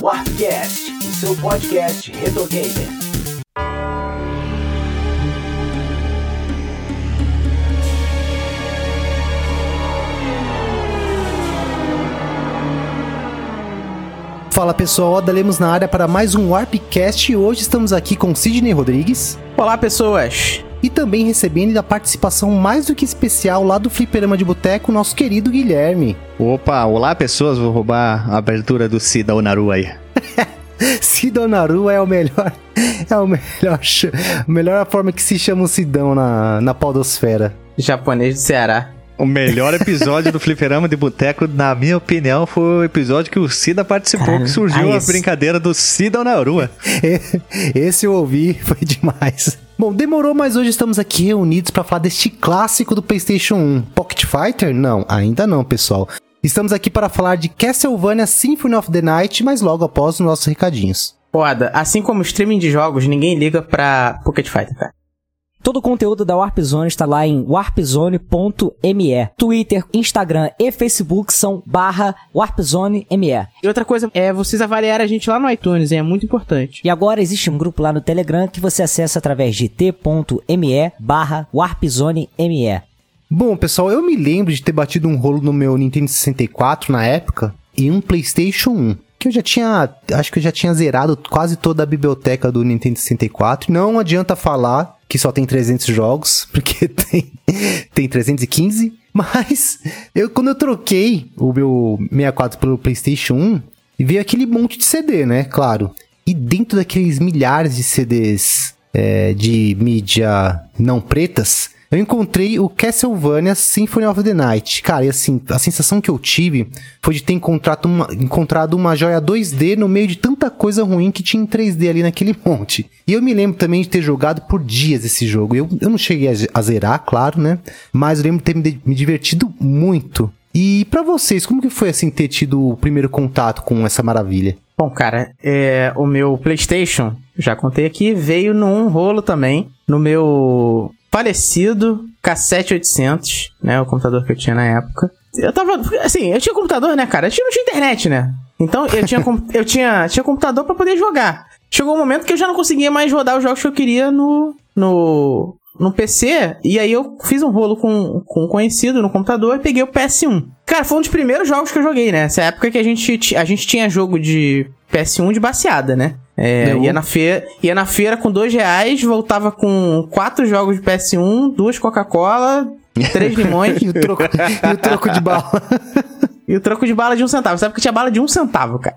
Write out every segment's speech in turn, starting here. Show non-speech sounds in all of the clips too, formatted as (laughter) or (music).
Warpcast, o seu podcast retro gamer. Fala pessoal, Oda Lemos na área para mais um Warpcast e hoje estamos aqui com Sidney Rodrigues. Olá pessoas! E também recebendo a participação mais do que especial lá do Fliperama de Boteco, nosso querido Guilherme. Opa, olá pessoas, vou roubar a abertura do Cida Onaru aí. (laughs) Sidonaru é o melhor. (laughs) É o melhor. A melhor forma que se chama o Sidão na, na podosfera. Japonês do Ceará. O melhor (laughs) episódio do Fliperama de Boteco, na minha opinião, foi o episódio que o Cida participou, que surgiu ah, a brincadeira do Cida na rua. Esse eu ouvi, foi demais. Bom, demorou, mas hoje estamos aqui reunidos para falar deste clássico do PlayStation 1. Pocket Fighter? Não, ainda não, pessoal. Estamos aqui para falar de Castlevania Symphony of the Night, mas logo após os nossos recadinhos. Foda, assim como streaming de jogos, ninguém liga pra Pocket Fighter, cara. Todo o conteúdo da Warp Zone está lá em warpzone.me. Twitter, Instagram e Facebook são barra warpzone.me. E outra coisa é vocês avaliarem a gente lá no iTunes, hein? é muito importante. E agora existe um grupo lá no Telegram que você acessa através de t.me barra warpzone.me. Bom, pessoal, eu me lembro de ter batido um rolo no meu Nintendo 64 na época e um PlayStation 1. Que eu já tinha. Acho que eu já tinha zerado quase toda a biblioteca do Nintendo 64. Não adianta falar que só tem 300 jogos, (laughs) porque tem, tem 315. Mas eu, quando eu troquei o meu 64 pelo PlayStation 1, veio aquele monte de CD, né? Claro. E dentro daqueles milhares de CDs é, de mídia não pretas, eu encontrei o Castlevania Symphony of the Night. Cara, e assim, a sensação que eu tive foi de ter encontrado uma, encontrado uma joia 2D no meio de tanta coisa ruim que tinha em 3D ali naquele (laughs) monte. E eu me lembro também de ter jogado por dias esse jogo. Eu, eu não cheguei a, ze- a zerar, claro, né? Mas eu lembro de ter me, me divertido muito. E pra vocês, como que foi assim ter tido o primeiro contato com essa maravilha? Bom, cara, é, o meu PlayStation, já contei aqui, veio num rolo também, no meu falecido Cassete 800, né, o computador que eu tinha na época. Eu tava, assim, eu tinha computador, né, cara? Eu tinha, não tinha internet, né? Então eu tinha, (laughs) eu tinha, tinha computador pra poder jogar. Chegou um momento que eu já não conseguia mais rodar os jogos que eu queria no, no, no PC, e aí eu fiz um rolo com, com um conhecido no computador e peguei o PS1. Cara, foi um dos primeiros jogos que eu joguei, né? Essa época que a gente, a gente tinha jogo de PS1 de baseada, né? É, Eu- ia, na feira, ia na feira com dois reais, voltava com quatro jogos de PS1, duas Coca-Cola, três (laughs) limões E o troco, e o troco de bala? (laughs) e o troco de bala de um centavo. Sabe que tinha bala de um centavo, cara.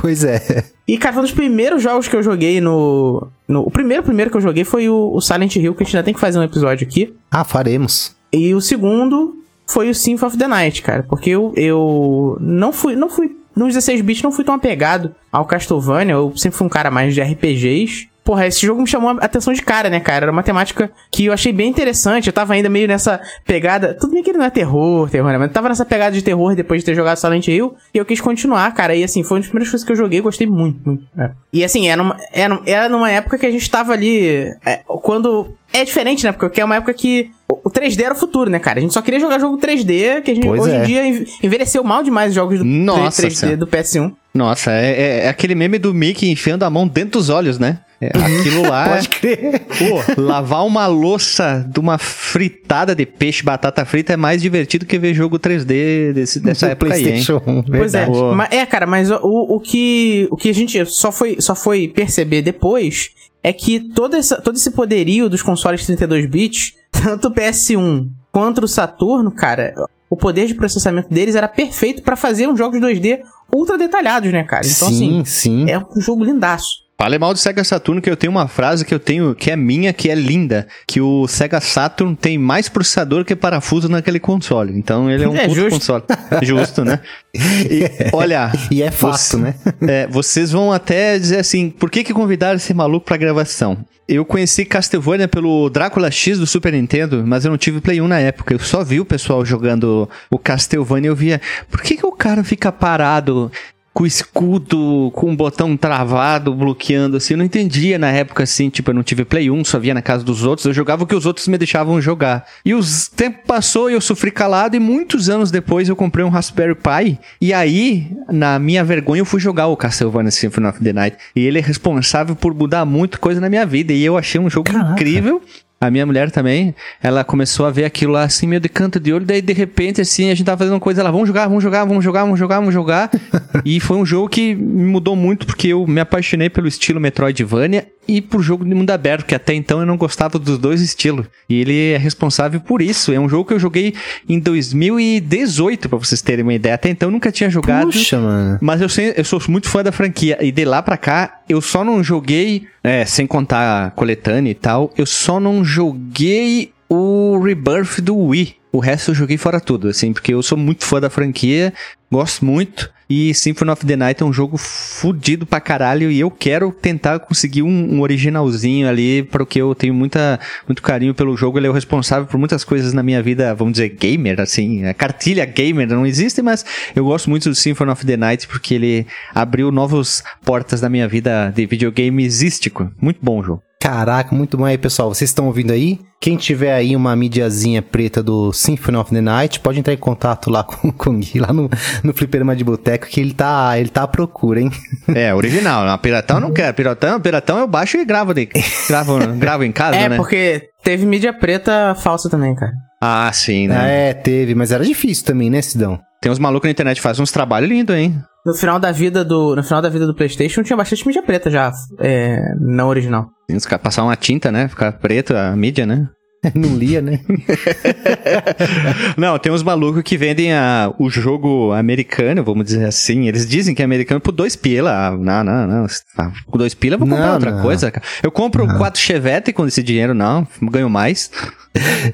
pois é. E, cara, foi um dos primeiros jogos que eu joguei no. no o primeiro, primeiro que eu joguei foi o, o Silent Hill, que a gente ainda tem que fazer um episódio aqui. Ah, faremos. E o segundo foi o Symphony of the Night, cara. Porque eu, eu não fui. Não fui. Nos 16 bits não fui tão apegado ao Castlevania. Eu sempre fui um cara mais de RPGs. Porra, esse jogo me chamou a atenção de cara, né, cara? Era uma temática que eu achei bem interessante. Eu tava ainda meio nessa pegada. Tudo bem que ele não é terror, terror, né? Mas eu tava nessa pegada de terror depois de ter jogado Silent Hill. E eu quis continuar, cara. E assim, foi uma das primeiras coisas que eu joguei. Gostei muito, muito. É. E assim, era numa, era, era numa época que a gente tava ali. é, quando. É diferente, né? Porque é uma época que o o 3D era o futuro, né, cara? A gente só queria jogar jogo 3D, que a gente Pois hoje é. em dia enve- envelheceu mal demais os jogos do Nossa 3D Senhora. do PS1. Nossa, é, é- é aquele meme do Mickey enfiando a mão dentro dos olhos, né? É, aquilo lá. (laughs) Pode crer. Pô, lavar uma louça de uma fritada de peixe, batata frita é mais divertido que ver jogo 3D desse, dessa Do época aí, hein? PlayStation 1, Pois é. Mas, é, cara, mas o, o, que, o que a gente só foi, só foi perceber depois é que todo, essa, todo esse poderio dos consoles 32 bits, (laughs) tanto o PS1 quanto o Saturno, cara, o poder de processamento deles era perfeito pra fazer uns jogos 2D ultra detalhados, né, cara? Então, sim, assim, sim. é um jogo lindaço. Fale mal do Sega Saturn, que eu tenho uma frase que eu tenho, que é minha, que é linda, que o Sega Saturn tem mais processador que parafuso naquele console. Então ele é um (laughs) É puto justo. console. Justo, né? (laughs) E, olha... (laughs) E é fato, você- né? É, vocês vão até dizer assim, por que que convidaram esse maluco pra gravação? Eu conheci Castlevania pelo Drácula X do Super Nintendo, mas eu não tive Play 1 na época. Eu só vi o pessoal jogando o Castlevania e eu via, por que que o cara fica parado com o escudo, com o botão travado, bloqueando, assim. Eu não entendia na época, assim, tipo, eu não tive Play 1, só via na casa dos outros. Eu jogava o que os outros me deixavam jogar. E o tempo passou e eu sofri calado, e muitos anos depois eu comprei um Raspberry Pi. E aí, na minha vergonha, eu fui jogar o Castlevania Symphony of the Night. E ele é responsável por mudar muita coisa na minha vida. E eu achei um jogo Caraca. incrível. A minha mulher também, ela começou a ver aquilo lá assim, meio de canto de olho, daí de repente, assim, a gente tava fazendo uma coisa, ela, vamos jogar, vamos jogar, vamos jogar, vamos jogar, vamos jogar. (laughs) e foi um jogo que me mudou muito, porque eu me apaixonei pelo estilo Metroidvania e por jogo de mundo aberto, que até então eu não gostava dos dois estilos. E ele é responsável por isso. É um jogo que eu joguei em 2018, pra vocês terem uma ideia. Até então eu nunca tinha jogado. Puxa, mano. Mas eu, sei, eu sou muito fã da franquia. E de lá pra cá, eu só não joguei, é, sem contar a coletânea e tal, eu só não joguei o Rebirth do Wii. O resto eu joguei fora tudo, assim, porque eu sou muito fã da franquia, gosto muito. E Symphony of the Night é um jogo fudido pra caralho e eu quero tentar conseguir um, um originalzinho ali, porque eu tenho muita, muito carinho pelo jogo. Ele é o responsável por muitas coisas na minha vida, vamos dizer, gamer, assim. A cartilha gamer não existe, mas eu gosto muito do Symphony of the Night porque ele abriu novas portas da minha vida de videogame exístico. Muito bom o jogo. Caraca, muito bom aí, pessoal. Vocês estão ouvindo aí? Quem tiver aí uma mídiazinha preta do Symphony of the Night, pode entrar em contato lá (laughs) com, com o Gui, lá no, no Fliperama de Que ele tá, ele tá à procura, hein? É, original. A piratão eu não quero. Piratão, piratão eu baixo e gravo, de, gravo, gravo em casa, É, né? porque teve mídia preta falsa também, cara. Ah, sim, né? É, teve, mas era difícil também, né, Sidão? Tem uns malucos na internet que fazem uns trabalhos lindos, hein? No final da vida do, no final da vida do PlayStation tinha bastante mídia preta já, é, não original. Tem uns caras passar uma tinta, né? Ficar preto a mídia, né? (laughs) Não lia, né? (laughs) Não, tem uns malucos que vendem a, o jogo americano, vamos dizer assim. Eles dizem que é americano por dois pila. Ah, Não, não, não. Ah, Com dois pila eu vou comprar Não, outra não. coisa. Eu compro quatro Chevette com esse dinheiro, não. Ganho mais. (laughs)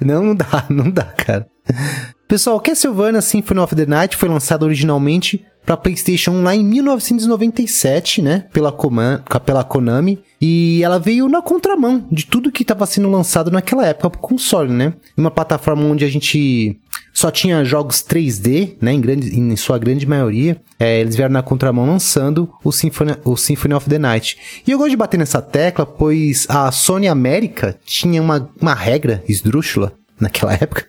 Não, não dá, não dá, cara. Pessoal, Castlevania Symphony of the Night foi lançado originalmente para PlayStation 1 lá em 1997, né, pela, Coma- pela Konami, e ela veio na contramão de tudo que estava sendo lançado naquela época pro console, né? Uma plataforma onde a gente só tinha jogos 3D, né, em, grande, em sua grande maioria. É, eles vieram na contramão lançando o Symphony, o Symphony of the Night. E eu gosto de bater nessa tecla, pois a Sony América tinha uma, uma regra esdrúxula naquela época,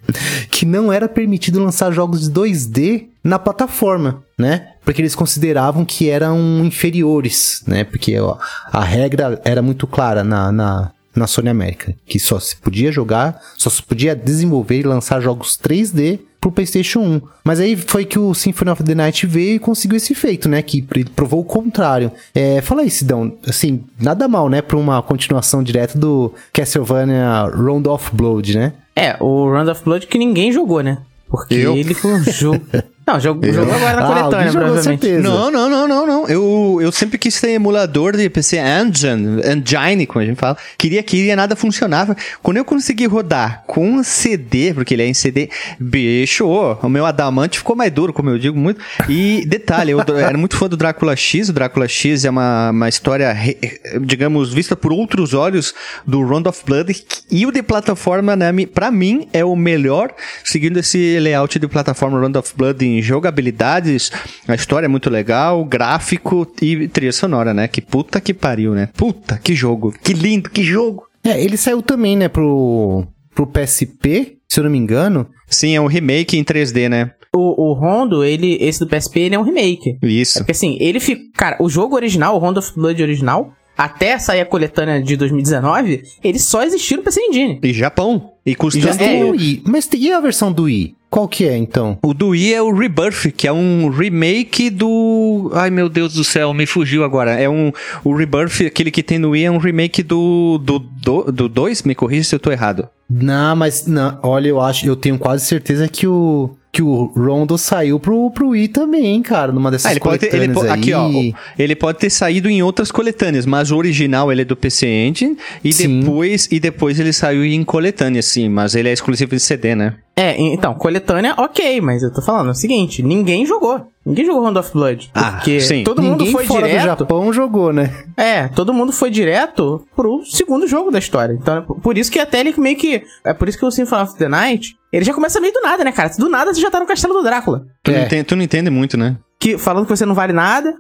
que não era permitido lançar jogos 2D na plataforma, né? Porque eles consideravam que eram inferiores, né? Porque ó, a regra era muito clara na, na, na Sony América, que só se podia jogar, só se podia desenvolver e lançar jogos 3D pro PlayStation 1. Mas aí foi que o Symphony of the Night veio e conseguiu esse feito, né? Que provou o contrário. É, fala aí, Sidão, assim, nada mal, né? Pra uma continuação direta do Castlevania Round of Blood, né? É, o Round of Blood que ninguém jogou, né? Porque Eu? ele foi um jogo. (laughs) Não, jogou, jogou agora na Ah, coletânea, jogou, provavelmente. certeza. Não, não, não, não, não. Eu, eu sempre quis ter emulador de PC Engine, Engine, como a gente fala. Queria, queria, nada funcionava. Quando eu consegui rodar com um CD, porque ele é em CD, bicho, o meu adamante ficou mais duro, como eu digo muito. E detalhe, eu (laughs) era muito fã do Drácula X. O Drácula X é uma, uma história, re- digamos, vista por outros olhos do Round of Blood. E o de plataforma, né, pra mim, é o melhor, seguindo esse layout de plataforma Round of Blood jogabilidades. A história é muito legal, gráfico e trilha sonora, né? Que puta que pariu, né? Puta que jogo, que lindo, que jogo. É, ele saiu também, né, pro, pro PSP, se eu não me engano. Sim, é um remake em 3D, né? O, o Rondo, ele, esse do PSP, ele é um remake. É Isso. porque assim, ele fica. Cara, o jogo original, o Rondo of Blood original, até sair a coletânea de 2019, ele só existiu no PC Engine. E Japão. E E custando. já tem o Wii. Mas tem- e a versão do Wii? Qual que é, então? O do Wii é o Rebirth, que é um remake do. Ai meu Deus do céu, me fugiu agora. É um. O Rebirth, aquele que tem no Wii, é um remake do. Do 2? Do, dois? me corrija se eu tô errado. Não, mas não, olha, eu acho, eu tenho quase certeza que o que o Rondo saiu pro, pro Wii também, cara, numa dessas Ah, ele pode ter, ele coletâneas aí. aqui, ó. Ele pode ter saído em outras coletâneas, mas o original ele é do PC Engine e Sim. depois e depois ele saiu em coletânea, sim, mas ele é exclusivo de CD, né? É, então, coletânea, ok, mas eu tô falando o seguinte: ninguém jogou. Ninguém jogou Round of Blood. Ah, Porque sim. todo mundo Ninguém foi fora do direto. Japão jogou, né? É, todo mundo foi direto pro segundo jogo da história. Então, por isso que até ele meio que. É por isso que o Symphony of the Night. Ele já começa meio do nada, né, cara? Do nada você já tá no castelo do Drácula. Tu, É. não, entende, tu não entende muito, né? que, falando que você não vale nada.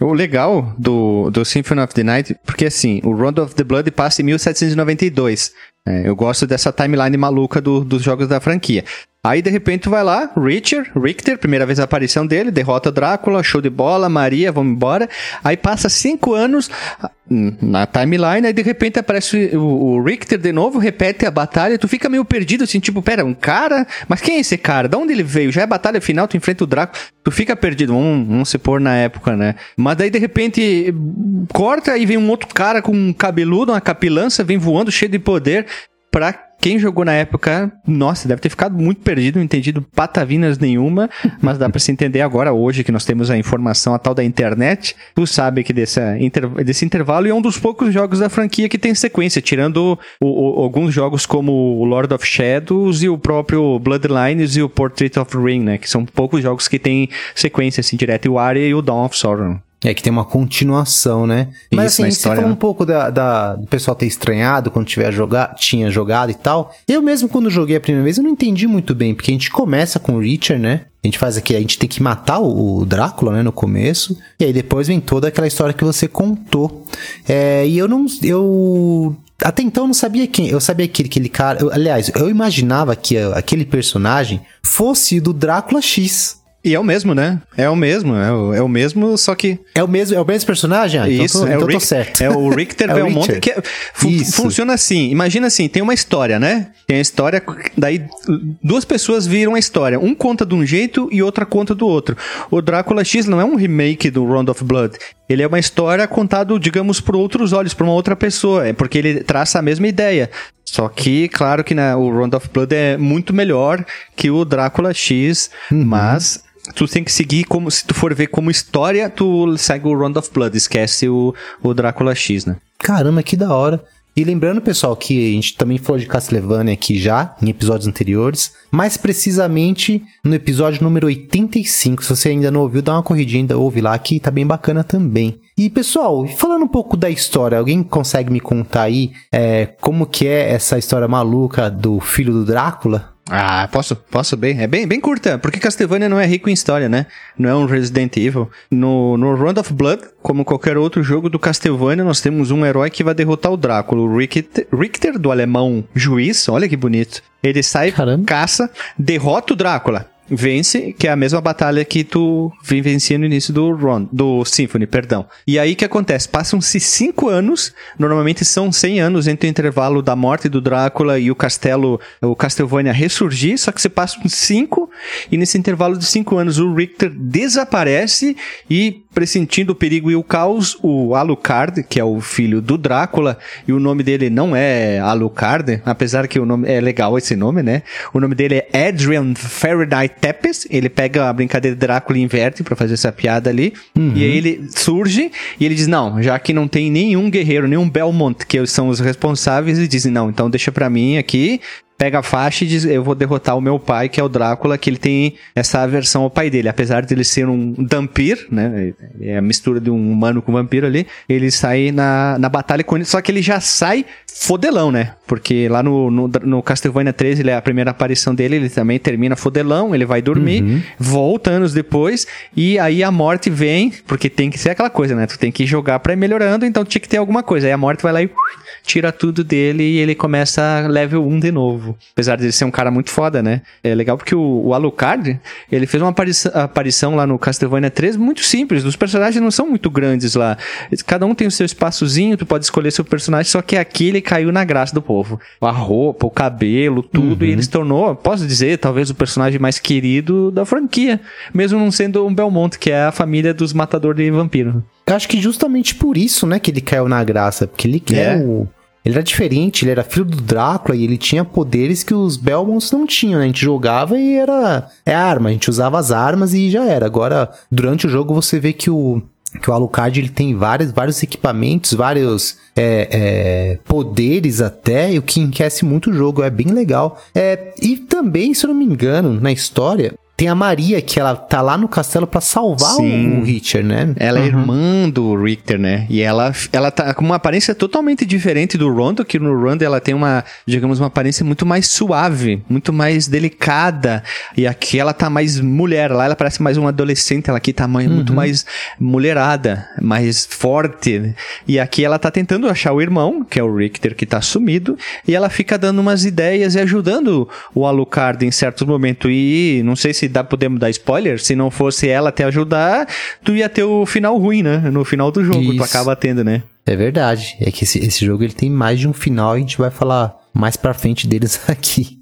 O legal do, do Symphony of the Night, porque assim, o Round of the Blood passa em 1792. É, eu gosto dessa timeline maluca do, dos jogos da franquia. Aí, de repente, vai lá, Richard, Richter, primeira vez a aparição dele, derrota Drácula, show de bola, Maria, vamos embora. Aí passa cinco anos hum, na timeline, aí de repente aparece o, Richter de novo, repete a batalha, tu fica meio perdido, assim, tipo, pera, um cara? Mas quem é esse cara? De onde ele veio? Já é batalha final, tu enfrenta o Drácula, tu fica perdido, vamos, vamos se pôr na época, né? Mas daí, de repente, corta e vem um outro cara com um cabeludo, uma capilança, vem voando, cheio de poder, pra quem jogou na época, nossa, deve ter ficado muito perdido, não entendido patavinas nenhuma, (laughs) mas dá para se entender agora, hoje que nós temos a informação, a tal da internet, tu sabe que desse, inter, desse intervalo é um dos poucos jogos da franquia que tem sequência, tirando o, o, alguns jogos como o Lord of Shadows e o próprio Bloodlines e o Portrait of Ring, né, que são poucos jogos que tem sequência assim direta, e o Aria e o Dawn of Sorrow. É que tem uma continuação, né? Mas Isso, assim, história, você falou né? um pouco da, da- do pessoal ter estranhado quando tiver jogar, tinha jogado e tal. Eu mesmo, quando joguei a primeira vez, eu não entendi muito bem, porque a gente começa com o Richard, né? A gente faz aqui, a gente tem que matar o, o Drácula, né, no começo. E aí depois vem toda aquela história que você contou. É, e eu não. Eu. Até então eu não sabia quem. Eu sabia que aquele cara. eu- aliás, eu imaginava que aquele personagem fosse do Drácula X. E é o mesmo, né? É o mesmo, é o, é o mesmo, só que É o mesmo, é o mesmo personagem? Ah, então Isso, tô, é, então o Rick- certo. é o Richter (laughs) É o Belmonte, Richard. que é- funciona assim. Imagina assim, tem uma história, né? Tem a história, daí duas pessoas viram a história. Um conta de um jeito e outra conta do outro. O Drácula X não é um remake do Round of Blood. Ele é uma história contada, digamos, por outros olhos, por uma outra pessoa. É porque ele traça a mesma ideia. Só que, claro que né, o Round of Blood é muito melhor que o Drácula X, mas tu tem que seguir como se tu for ver como história, tu segue o Round of Blood, esquece o, o Drácula X, né? Caramba, que da hora. E lembrando, pessoal, que a gente também falou de Castlevania aqui já, em episódios anteriores, mais precisamente no episódio número 85. Se você ainda não ouviu, dá uma corridinha, ainda ouve lá, que tá bem bacana também. E, pessoal, falando um pouco da história, alguém consegue me contar aí é, como que é essa história maluca do filho do Drácula? Ah, posso, posso bem. É bem, bem curta, porque Castlevania não é rico em história, né? Não é um Resident Evil. No, no Round of Blood, como qualquer outro jogo do Castlevania, nós temos um herói que vai derrotar o Drácula, o Richter, Richter do alemão juiz, olha que bonito. Ele sai, Caramba. caça, derrota o Drácula. Vence, que é a mesma batalha que tu vencendo no início do Ron, do Symphony, perdão. E aí que acontece? Passam-se cinco anos, normalmente são 100 anos entre o intervalo da morte do Drácula e o castelo, o Castlevania ressurgir, só que você passa uns cinco, e nesse intervalo de cinco anos o Richter desaparece e pressentindo o perigo e o caos, o Alucard, que é o filho do Drácula, e o nome dele não é Alucard, apesar que o nome é legal esse nome, né? O nome dele é Adrian Faraday Tepes, ele pega a brincadeira de Drácula e inverte pra fazer essa piada ali, e aí ele surge e ele diz, não, já que não tem nenhum guerreiro, nenhum Belmont, que são os responsáveis, ele diz, não, então deixa pra mim aqui, pega a faixa e diz: Eu vou derrotar o meu pai, que é o Drácula, que ele tem essa aversão ao pai dele. Apesar de ele ser um vampiro, né? É a mistura de um humano com vampiro ali. Ele sai na, na batalha com ele. Só que ele já sai fodelão, né? Porque lá no, no, no Castlevania 13, ele é a primeira aparição dele, ele também termina fodelão, ele vai dormir, volta anos depois, e aí a morte vem, porque tem que ser aquela coisa, né? Tu tem que jogar pra ir melhorando, então tinha que ter alguma coisa. Aí a morte vai lá e tira tudo dele e ele começa level 1 de novo. Apesar de ele ser um cara muito foda, né? É legal porque o, o Alucard, ele fez uma aparição, aparição lá no Castlevania 3 muito simples. Os personagens não são muito grandes lá. Cada um tem o seu espaçozinho, tu pode escolher seu personagem, só que aqui ele caiu na graça do povo. A roupa, o cabelo, tudo, e ele se tornou, posso dizer, talvez o personagem mais querido da franquia. Mesmo não sendo um Belmont, que é a família dos matadores de vampiro. Eu acho que justamente por isso, né, que ele caiu na graça. Porque ele É. é o. Ele era diferente, ele era filho do Drácula e ele tinha poderes que os Belmonts não tinham, né? A gente jogava e era. É arma, a gente usava as armas e já era. Agora, durante o jogo, você vê que o. Que o Alucard ele tem vários, vários equipamentos, vários é, é, poderes até, e o que enriquece muito o jogo, é bem legal. É, e também, se eu não me engano, na história, Tem a Maria, que ela tá lá no castelo pra salvar Sim. o, Richard, né? Ela é Uhum. irmã do Richter, né? E ela, ela tá com uma aparência totalmente diferente do Rondo, que no Rondo ela tem uma, digamos, uma aparência muito mais suave, muito mais delicada. E aqui ela tá mais mulher. Lá ela parece mais uma adolescente. Ela aqui tá mais- muito mais mulherada, mais forte. E aqui ela tá tentando achar o irmão, que é o Richter, que tá sumido. E ela fica dando umas ideias e ajudando o Alucard em certos momentos. E não sei se dá, podemos dar spoiler. Se não fosse ela te ajudar, tu ia ter o final ruim, né? No final do jogo, tu Isso. acaba tendo, né? É verdade. É que esse, esse jogo ele tem mais de um final, a gente vai falar mais pra frente deles (laughs) aqui.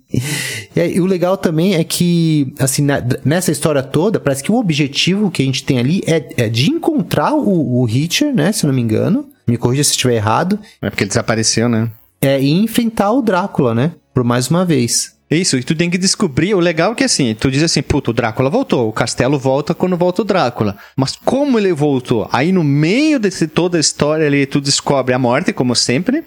E, aí, o legal também é que, assim, na- nessa história toda, parece que o objetivo que a gente tem ali é, é de encontrar o, o Richard, né? Se eu não me engano. Me corrija se estiver errado. É porque ele desapareceu, né? É, e enfrentar o Drácula, né? Por mais uma vez. Isso, e tu tem que descobrir. O legal é que assim, tu diz assim, puto, o Drácula voltou. O castelo volta quando volta o Drácula. Mas como ele voltou? Aí no meio desse toda a história ali, tu descobre a morte, como sempre.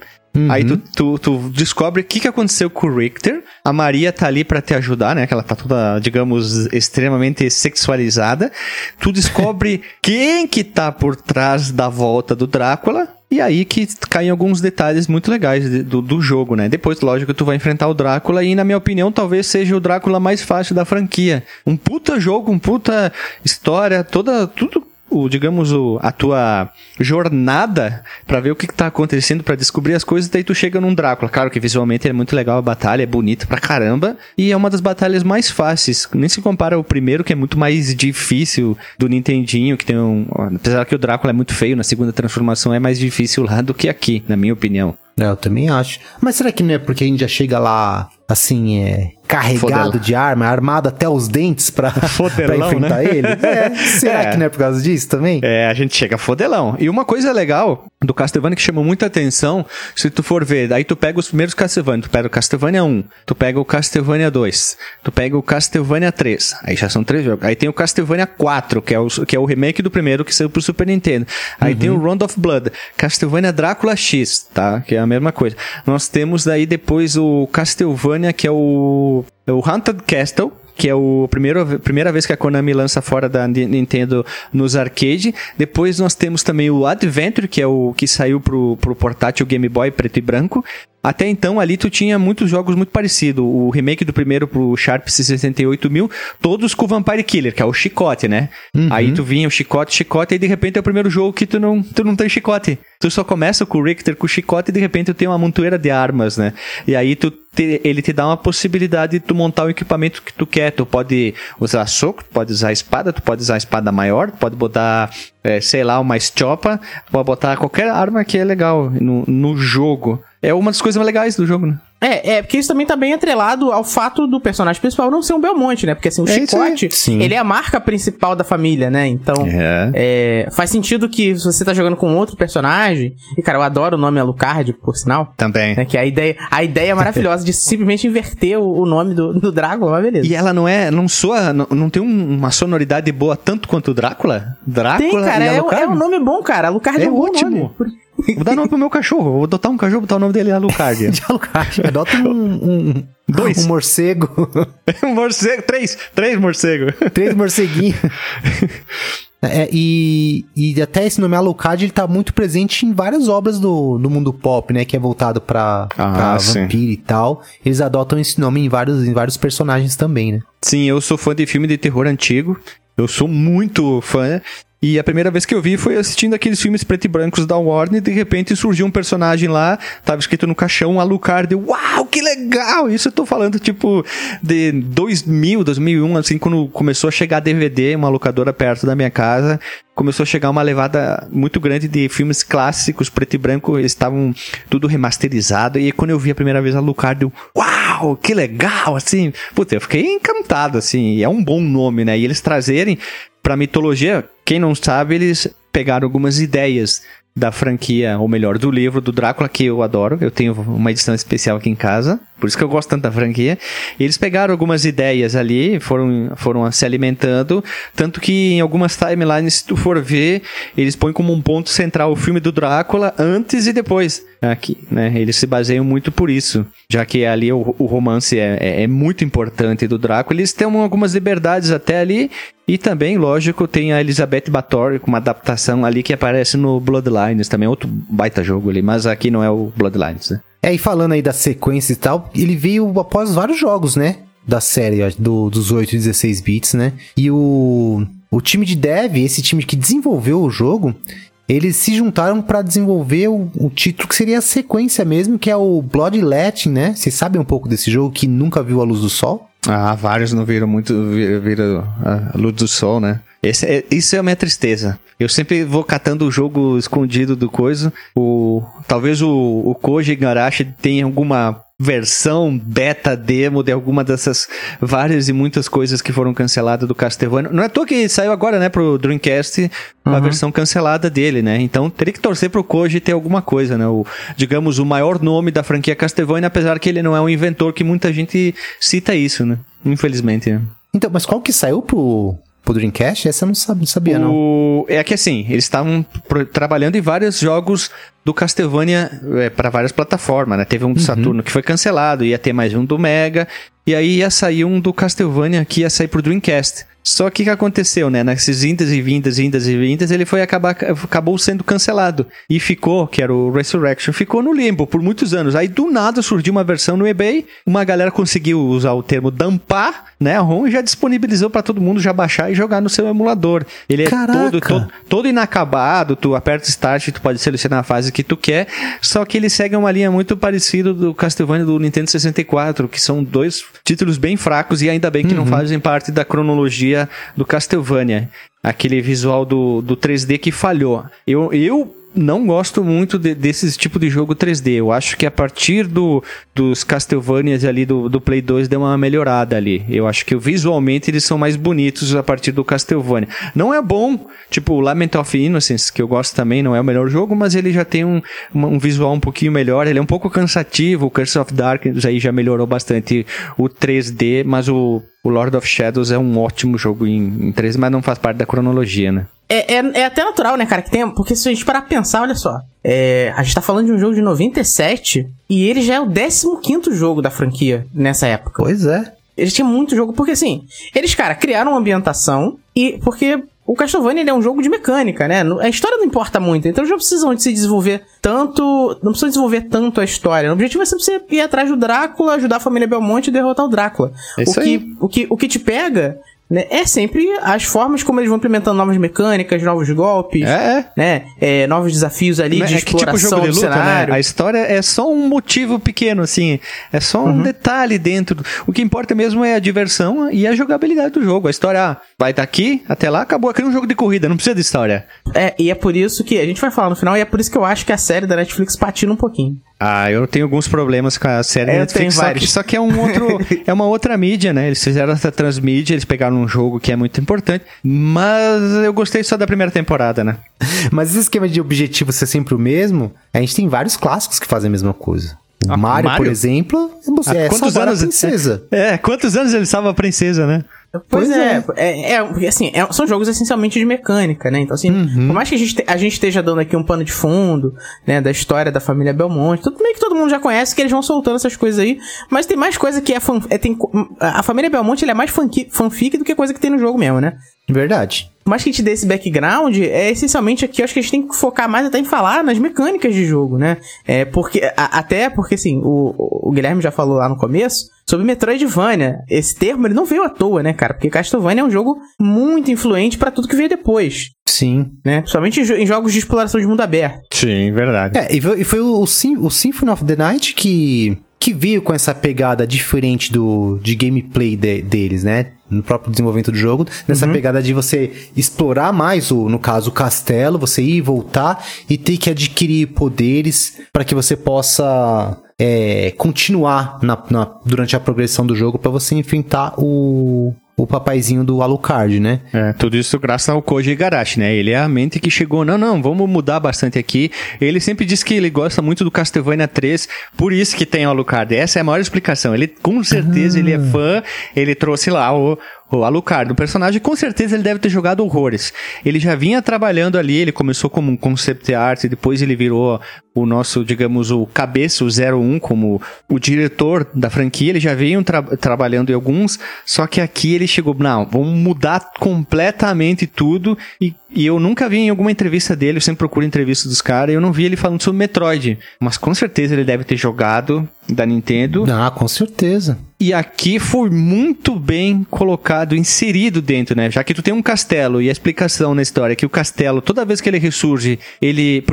Aí tu, tu, tu descobre o que, que aconteceu com o Richter. A Maria tá ali pra te ajudar, né? Que ela tá toda, digamos, extremamente sexualizada. Tu descobre (laughs) quem que tá por trás da volta do Drácula. E aí que caem alguns detalhes muito legais do, do jogo, né? Depois, lógico, tu vai enfrentar o Drácula e, na minha opinião, talvez seja o Drácula mais fácil da franquia. Um puta jogo, um puta história, toda, tudo o, digamos, o, a tua jornada pra ver o que, que tá acontecendo, pra descobrir as coisas, daí tu chega num Drácula. Claro que visualmente é muito legal a batalha, é bonita pra caramba, e é uma das batalhas mais fáceis. Nem se compara ao primeiro, que é muito mais difícil do Nintendinho, que tem um. Apesar que o Drácula é muito feio na segunda transformação, é mais difícil lá do que aqui, na minha opinião. É, eu também acho. Mas será que não é porque a gente já chega lá, assim, é, carregado de arma, armado até os dentes pra, (laughs) pra Fodelão, enfrentar né? ele? (laughs) É, será É. que não é por causa disso também? É, a gente chega fodelão. E uma coisa legal do Castlevania que chamou muita atenção, se tu for ver, daí tu pega os primeiros Castlevania, tu pega o Castlevania 1, tu pega o Castlevania 2, tu pega o Castlevania 3, aí já são três jogos. Aí tem o Castlevania 4, que é o, que é o remake do primeiro que saiu pro Super Nintendo. Aí tem o Round of Blood, Castlevania Drácula X, tá? Que é a mesma coisa. Nós temos daí depois o Castlevania, que é o, o Haunted Castle, que é o primeiro, primeira vez que a Konami lança fora da Ni- Nintendo nos arcade. Depois nós temos também o Adventure, que é o que saiu pro, pro portátil Game Boy preto e branco. Até então ali tu tinha muitos jogos muito parecidos. O remake do primeiro pro Sharp 68000, todos com o Vampire Killer, que é o chicote, né? Aí tu vinha o chicote, chicote, e de repente é o primeiro jogo que tu não, tu não tem chicote. Tu só começa com o Richter com o chicote e de repente tu tem uma montoeira de armas, né? E aí tu te- ele te dá uma possibilidade de tu montar o equipamento que tu quer. Tu pode usar soco, tu pode usar espada, tu pode usar espada maior, tu pode botar, é, sei lá, uma estiopa, tu pode botar qualquer arma que é legal no, no jogo. É uma das coisas mais legais do jogo, né? É, é, porque isso também tá bem atrelado ao fato do personagem principal não ser um Belmonte, né? Porque assim, o É. Chicote, Sim. ele é a marca principal da família, né? Então, É. é, faz sentido que se você tá jogando com outro personagem, e cara, eu adoro o nome Alucard, por sinal, Também. né? Que a ideia, a ideia é maravilhosa de (laughs) simplesmente inverter o, o nome do, do Drácula, mas beleza. E ela não é, não soa, não, não tem um- uma sonoridade boa tanto quanto o Drácula? Drácula Tem, cara, e é, Alucard? é um nome bom, cara. Alucard é, É um bom ótimo. nome. Vou dar nome pro meu cachorro. Vou adotar um cachorro, botar o nome dele Alucard. (laughs) De Alucard. Adota um, um, Dois. um morcego. (laughs) um morcego, três, três morcegos. Três morceguinhos. (laughs) É, e, e até esse nome Alucard, ele tá muito presente em várias obras do, do mundo pop, né? Que é voltado pra, Ah, pra vampiro e tal. Eles adotam esse nome em vários, em vários personagens também, né? Sim, eu sou fã de filme de terror antigo. Eu sou muito fã. E a primeira vez que eu vi foi assistindo aqueles filmes preto e brancos da Warner e de repente surgiu um personagem lá, tava escrito no caixão Alucard. Eu, Uau, que legal! Isso eu tô falando tipo de 2000, 2001, assim, quando começou a chegar DVD, uma locadora perto da minha casa. Começou a chegar uma levada muito grande de filmes clássicos, preto e branco, eles estavam tudo remasterizado. E quando eu vi a primeira vez Alucard, eu, uau, que legal, assim. Puta, eu fiquei encantado, assim. É um bom nome, né? E eles trazerem pra mitologia, quem não sabe, eles pegaram algumas ideias da franquia, ou melhor, do livro do Drácula, que eu adoro. Eu tenho uma edição especial aqui em casa. Por isso que eu gosto tanto da franquia. E eles pegaram algumas ideias ali, foram, foram se alimentando. Tanto que em algumas timelines, se tu for ver, eles põem como um ponto central o filme do Drácula antes e depois. Aqui, né? Eles se baseiam muito por isso. Já que ali o, o romance é, é, é muito importante do Drácula. Eles têm algumas liberdades até ali. E também, lógico, tem a Elizabeth Bathory com uma adaptação ali que aparece no Bloodlines, também outro baita jogo ali, mas aqui não é o Bloodlines, né? É, e falando aí da sequência e tal, ele veio após vários jogos, né? Da série do, dos 8 e 16 bits, né? E o, o time de dev, esse time que desenvolveu o jogo, eles se juntaram para desenvolver o, o, título que seria a sequência mesmo, que é o Bloodletting, né? Vocês sabem um pouco desse jogo que nunca viu a luz do sol? Ah, vários não viram muito, viram a luz do sol, né? Esse é, isso é a minha tristeza. Eu sempre vou catando o jogo escondido do coisa. O, talvez o, o Koji Igarashi tenha alguma versão beta demo de alguma dessas várias e muitas coisas que foram canceladas do Castlevania. Não é à toa que saiu agora, né, pro Dreamcast uhum. a versão cancelada dele, né? Então teria que torcer pro Koji ter alguma coisa, né? O, digamos, o maior nome da franquia Castlevania, apesar que ele não é um inventor que muita gente cita isso, né? Infelizmente. Né? Então, mas qual que saiu pro, pro Dreamcast? Essa eu não sabia. Sabia, não. É que assim, eles estavam trabalhando em vários jogos do Castlevania é, para várias plataformas, né? Teve um do uhum. Saturno que foi cancelado, ia ter mais um do Mega, e aí ia sair um do Castlevania que ia sair pro Dreamcast. Só que o que aconteceu, né? Nesses indas e vindas, indas e vindas, ele foi acabar, acabou sendo cancelado. E ficou, que era o Resurrection, ficou no limbo por muitos anos. Aí do nada surgiu uma versão no eBay, uma galera conseguiu usar o termo dampar, né? A ROM já disponibilizou para todo mundo já baixar e jogar no seu emulador. Ele é todo, todo, todo, inacabado, tu aperta Start e tu pode selecionar a fase que tu quer, só que ele segue uma linha muito parecida do Castlevania do Nintendo 64, que são dois títulos bem fracos e ainda bem que uhum. não fazem parte da cronologia do Castlevania. Aquele visual do, do 3D que falhou. Eu, eu não gosto muito de, desses tipo de jogo 3D. Eu acho que a partir do, dos Castlevanias ali do, do Play 2 deu uma melhorada ali. Eu acho que visualmente eles são mais bonitos a partir do Castlevania. Não é bom, tipo o Lament of Innocence, que eu gosto também, não é o melhor jogo, mas ele já tem um, um visual um pouquinho melhor. Ele é um pouco cansativo. O Curse of Darkness aí já melhorou bastante o 3D, mas o o Lord of Shadows é um ótimo jogo em, em 3D, mas não faz parte da cronologia, né? É, é, é, até natural, né, cara? Que tem, porque se a gente parar pra pensar, olha só. É, a gente tá falando de um jogo de 97 e ele já é o 15 jogo da franquia nessa época. Pois é. Eles tinham muito jogo, porque assim, eles, cara, criaram uma ambientação e. Porque o Castlevania é um jogo de mecânica, né? A história não importa muito, então eles não precisam de se desenvolver tanto. Não precisam desenvolver tanto a história. O objetivo é sempre você ir atrás do Drácula, ajudar a família Belmonte e derrotar o Drácula. É o, que, aí. o, que, o que te pega né, é sempre as formas como eles vão implementando novas mecânicas, novos golpes, é, é. né, é, novos desafios ali de é que, tipo jogo de luta, né? A história é só um motivo pequeno, assim, é só um uhum. detalhe dentro. O que importa mesmo é a diversão e a jogabilidade do jogo. A história ah, vai daqui até lá, acabou. Aqui é um jogo de corrida, não precisa de história. É, e é por isso que a gente vai falar no final, e é por isso que eu acho que a série da Netflix patina um pouquinho. Ah, eu tenho alguns problemas com a série é, Netflix, só que, só que é um outro, (laughs) é uma outra mídia, né? Eles fizeram essa transmídia, eles pegaram um jogo que é muito importante, mas eu gostei só da primeira temporada, né? (laughs) mas esse esquema de objetivo ser sempre o mesmo, a gente tem vários clássicos que fazem a mesma coisa. O ah, Mario, Mario, por exemplo, você é quantos anos, a princesa. É, quantos anos ele salva a princesa, né? Pois, pois é, é, é, é assim, é, são jogos essencialmente de mecânica, né? Então, assim, uhum. por mais que a gente, te, a gente esteja dando aqui um pano de fundo, né, da história da família Belmonte, tudo meio que todo mundo já conhece que eles vão soltando essas coisas aí, mas tem mais coisa que é, fan, é tem, a família Belmonte é mais fanfic, fanfic do que coisa que tem no jogo mesmo, né? Verdade. Mas que te dê esse background, é essencialmente aqui, eu acho que a gente tem que focar mais até em falar nas mecânicas de jogo, né? É porque, a, até porque, assim, o, o Guilherme já falou lá no começo, sobre Metroidvania. Esse termo ele não veio à toa, né, cara? Porque Castlevania é um jogo muito influente para tudo que veio depois. Sim. Né? Principalmente em, jogos de exploração de mundo aberto. Sim, verdade. É, e foi, e foi o, o, o Symphony of the Night que que veio com essa pegada diferente do de gameplay de, deles, né? No próprio desenvolvimento do jogo, nessa uhum. pegada de você explorar mais o, no caso, o castelo, você ir e voltar e ter que adquirir poderes para que você possa é, continuar na, na, durante a progressão do jogo para você enfrentar o, o papaizinho do Alucard, né? É, tudo isso graças ao Koji Igarashi, né? Ele é a mente que chegou, não, não, vamos mudar bastante aqui. Ele sempre diz que ele gosta muito do Castlevania 3, por isso que tem o Alucard. Essa é a maior explicação. Ele, com certeza, ele é fã, ele trouxe lá o, o Alucard, o personagem, com certeza ele deve ter jogado horrores. Ele já vinha trabalhando ali, ele começou como um concept art, depois ele virou o nosso, digamos, o cabeça, o 01, como o diretor da franquia. Ele já veio tra trabalhando em alguns, só que aqui ele chegou, não, vamos mudar completamente tudo. E, e eu nunca vi em alguma entrevista dele, eu sempre procuro entrevista dos caras, eu não vi ele falando sobre Metroid. Mas com certeza ele deve ter jogado da Nintendo. Ah, com certeza. E aqui foi muito bem colocado, inserido dentro, né? Já que tu tem um castelo e a explicação na história é que o castelo, toda vez que ele ressurge, ele.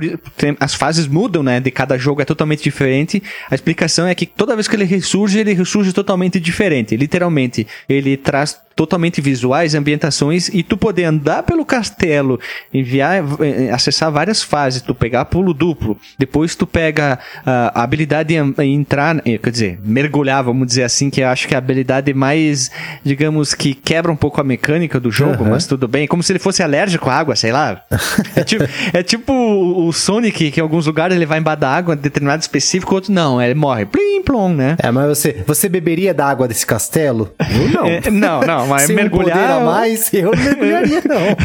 As fases mudam, né? De cada jogo é totalmente diferente. A explicação é que toda vez que ele ressurge, ele ressurge totalmente diferente. Literalmente, ele traz totalmente visuais, ambientações e tu poder andar pelo castelo, enviar, eh, acessar várias fases, tu pegar pulo duplo, depois tu pega uh, a habilidade de entrar, eh, quer dizer, mergulhar, vamos dizer assim, que eu acho que é a habilidade mais, digamos que quebra um pouco a mecânica do jogo, uhum. mas tudo bem, como se ele fosse alérgico à água, sei lá. (laughs) é, tipo, é tipo o Sonic, que em alguns lugares ele vai embaixo da água, determinado específico, outro não, ele morre, plim plom, né? É, mas você, você beberia da água desse castelo? Eu não. É, não, não, mas Sem mergulhar. Um mais, eu não mergulharia, não.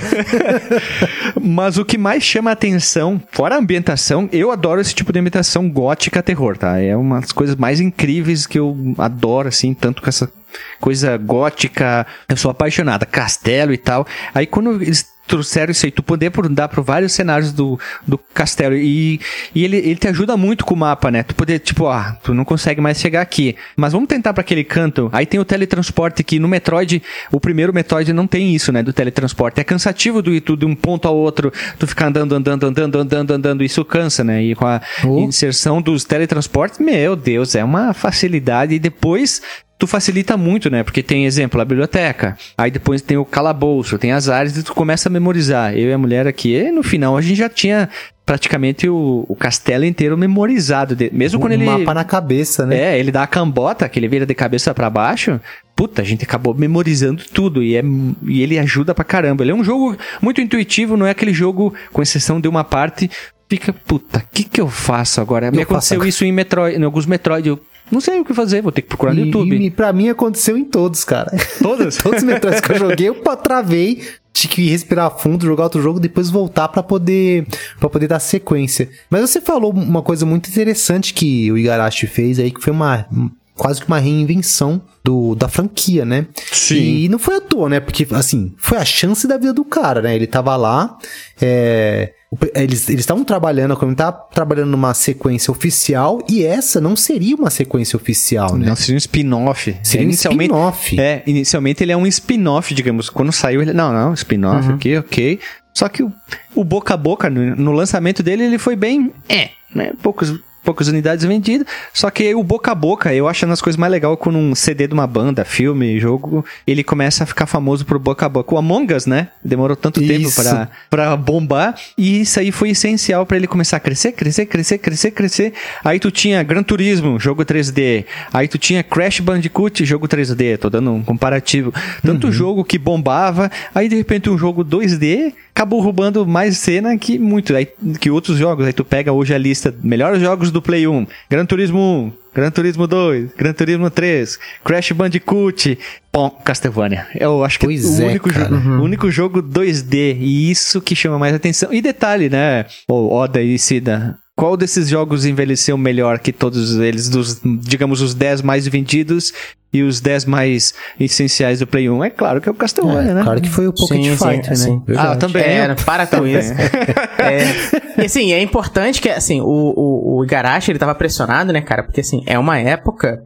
(laughs) mas o que mais chama a atenção, fora a ambientação, eu adoro esse tipo de ambientação gótica terror, tá? É uma das coisas mais incríveis que eu adoro, assim, tanto com essa coisa gótica. Eu sou apaixonada, castelo e tal. Aí quando eles trouxeram isso aí, tu poder andar por vários cenários do, do castelo e, e ele, ele te ajuda muito com o mapa, né? Tu poder, tipo, ah, tu não consegue mais chegar aqui, mas vamos tentar para aquele canto. Aí tem o teletransporte que no Metroid, o primeiro Metroid não tem isso, né, do teletransporte. É cansativo do ir tu de um ponto ao outro, tu ficar andando, andando, andando, andando, andando, isso cansa, né? E com a oh. inserção dos teletransportes, meu Deus, é uma facilidade e depois tu facilita muito, né? Porque tem, exemplo, a biblioteca. Aí depois tem o calabouço, tem as áreas e tu começa a memorizar. Eu e a mulher aqui, e no final a gente já tinha praticamente o, o castelo inteiro memorizado. De, mesmo um quando ele. mapa na cabeça, né? É, ele dá a cambota, que ele vira de cabeça para baixo. Puta, a gente acabou memorizando tudo e, é, e ele ajuda pra caramba. Ele é um jogo muito intuitivo, não é aquele jogo, com exceção de uma parte, fica, puta, o que que eu faço agora? Me aconteceu faço... isso em Metroid, em alguns Metroid, eu não sei o que fazer, vou ter que procurar no YouTube. E pra mim aconteceu em todos, cara. (laughs) Todos? todos os Metroids que eu joguei, eu travei, tinha que respirar fundo, jogar outro jogo, depois voltar para poder para poder dar sequência. Mas você falou uma coisa muito interessante que o Igarashi fez aí, que foi uma quase que uma reinvenção do, da franquia, né? Sim. E não foi à toa, né? Porque, assim, foi a chance da vida do cara, né? Ele tava lá, é, eles estavam trabalhando, como tá trabalhando numa sequência oficial e essa não seria uma sequência oficial, né? Não, seria um spin-off. Seria um spin-off. É, inicialmente ele é um spin-off, digamos. Quando saiu ele, não, não, spin-off, uhum. ok, ok. Só que o, o boca a boca, no, no lançamento dele, ele foi bem, é, né? Poucos poucas unidades vendidas. Só que o boca a boca, eu acho as coisas mais legais quando um CD de uma banda, filme, jogo, ele começa a ficar famoso pro boca a boca. O Among Us, né? Demorou tanto isso. tempo para bombar. E isso aí foi essencial para ele começar a crescer, crescer, crescer, crescer, crescer. Aí tu tinha Gran Turismo, jogo 3D. Aí tu tinha Crash Bandicoot, jogo 3D. Tô dando um comparativo. Tanto uhum. jogo que bombava. Aí de repente um jogo 2D acabou roubando mais cena que muito, aí, que outros jogos. Aí tu pega hoje a lista melhores jogos do Play 1, Gran Turismo 1, Gran Turismo 2, Gran Turismo 3, Crash Bandicoot, bom, Castlevania. Eu acho que pois é o único, cara. jogo, uhum. único jogo 2D e isso que chama mais atenção. E detalhe, né? O Oda e Sida, qual desses jogos envelheceu melhor que todos eles, dos, digamos, os 10 mais vendidos e os 10 mais essenciais do Play 1? É claro que é o Castlevania, é, né? Claro que foi o Pocket sim, Fighter, sim, né? Sim. Ah, também. É, para com isso. (laughs) é, e assim, é importante que, assim, o, o, o Igarashi, ele tava pressionado, né, cara? Porque, assim, é uma época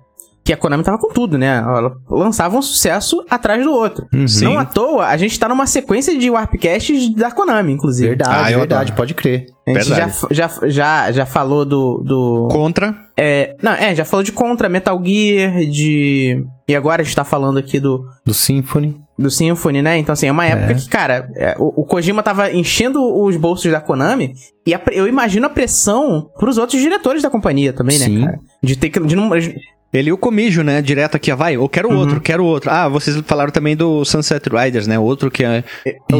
que a Konami tava com tudo, né? Ela lançava um sucesso atrás do outro. Uhum. Não à toa, a gente tá numa sequência de Warpcasts da Konami, inclusive. Verdade, ah, verdade, pode crer. A gente já, já, já, já falou do, do. Contra. É, não, é, já falou de Contra, Metal Gear, de. E agora a gente tá falando aqui do. Do Symphony. Do Symphony, né? Então, assim, é uma época é. que, cara, é, o, o, Kojima tava enchendo os bolsos da Konami e a, eu imagino a pressão pros outros diretores da companhia também, né, Sim. cara? De ter que. De não, Ele e o Comijo, né? Direto aqui, ó, vai, eu quero outro, quero outro. Ah, vocês falaram também do Sunset Riders, né? Outro que é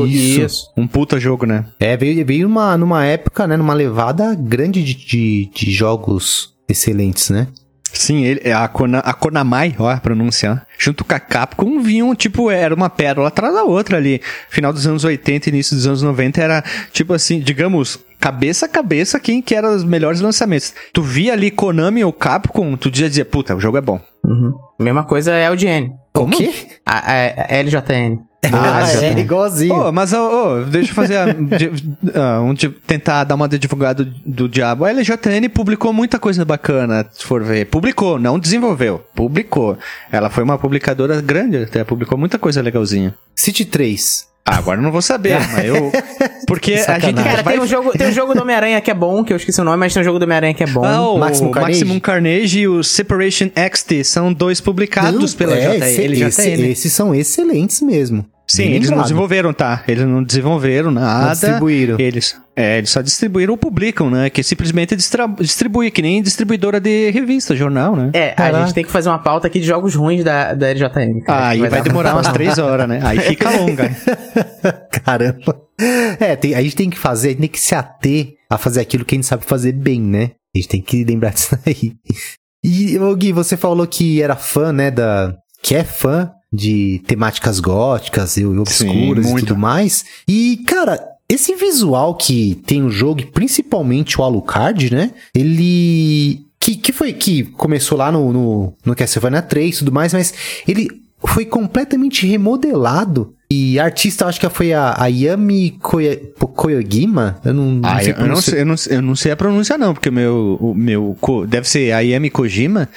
Isso. um puta jogo, né? É, veio, veio numa, numa época, né, numa levada grande de, de, de jogos excelentes, né? Sim, ele, a, Kona, a Konamai, ó, a pronúncia, ó, junto com a Capcom vinham, tipo, era uma pérola atrás da outra ali. Final dos anos 80 início dos anos 90 era, tipo assim, digamos, cabeça a cabeça quem que era os melhores lançamentos. Tu via ali Konami ou Capcom, tu já dizia, puta, o jogo é bom. Uhum. Mesma coisa é o LGN. Como? O quê? A, a, a LJN. (laughs) Ah, já é tem. igualzinho. Ô, mas, ô, ô, deixa eu fazer a, (laughs) de- ah, um de- tentar dar uma de advogado do diabo. A LJN publicou muita coisa bacana, se for ver. Publicou, não desenvolveu. Publicou. Ela foi uma publicadora grande, até publicou muita coisa legalzinha. City 3. Ah, agora eu não vou saber, (laughs) mas eu. Porque a gente. Cara, vai tem um, jogo, tem um jogo do Homem-Aranha que é bom, que eu esqueci o nome, mas tem um jogo do Homem-Aranha que é bom. Ah, o Maximum Maximum Carnage? Carnage. e o Separation XT são dois publicados Não, pela é, JN. esse- LJN. esse- esses são excelentes mesmo. Sim, eles não desenvolveram, tá? Eles não desenvolveram nada. Não distribuíram. Eles, é, eles só distribuíram ou publicam, né? Que simplesmente distribui, que nem distribuidora de revista, jornal, né? É, a Caraca. gente tem que fazer uma pauta aqui de jogos ruins da, da LJN. cara. Aí vai, dar- demorar umas três horas, né? Aí fica (laughs) longa. Caramba. É, tem- a gente tem que fazer, a gente tem que se ater a fazer aquilo que a gente sabe fazer bem, né? A gente tem que lembrar (laughs) disso aí. E, ô, Gui, você falou que era fã, né, da... Que é fã de temáticas góticas e obscuras e muito. tudo mais. E, cara, esse visual que tem o jogo, e principalmente o Alucard, né? Ele... Que, que foi que começou lá no, no, no Castlevania 3 e tudo mais, mas ele foi completamente remodelado. E artista, acho que foi a, a Yami Koya- Koyogima. Eu não, não Ah, sei eu, eu não sei, eu, não, eu não sei a pronúncia, não, porque o meu, o meu. Deve ser a Yami Kojima.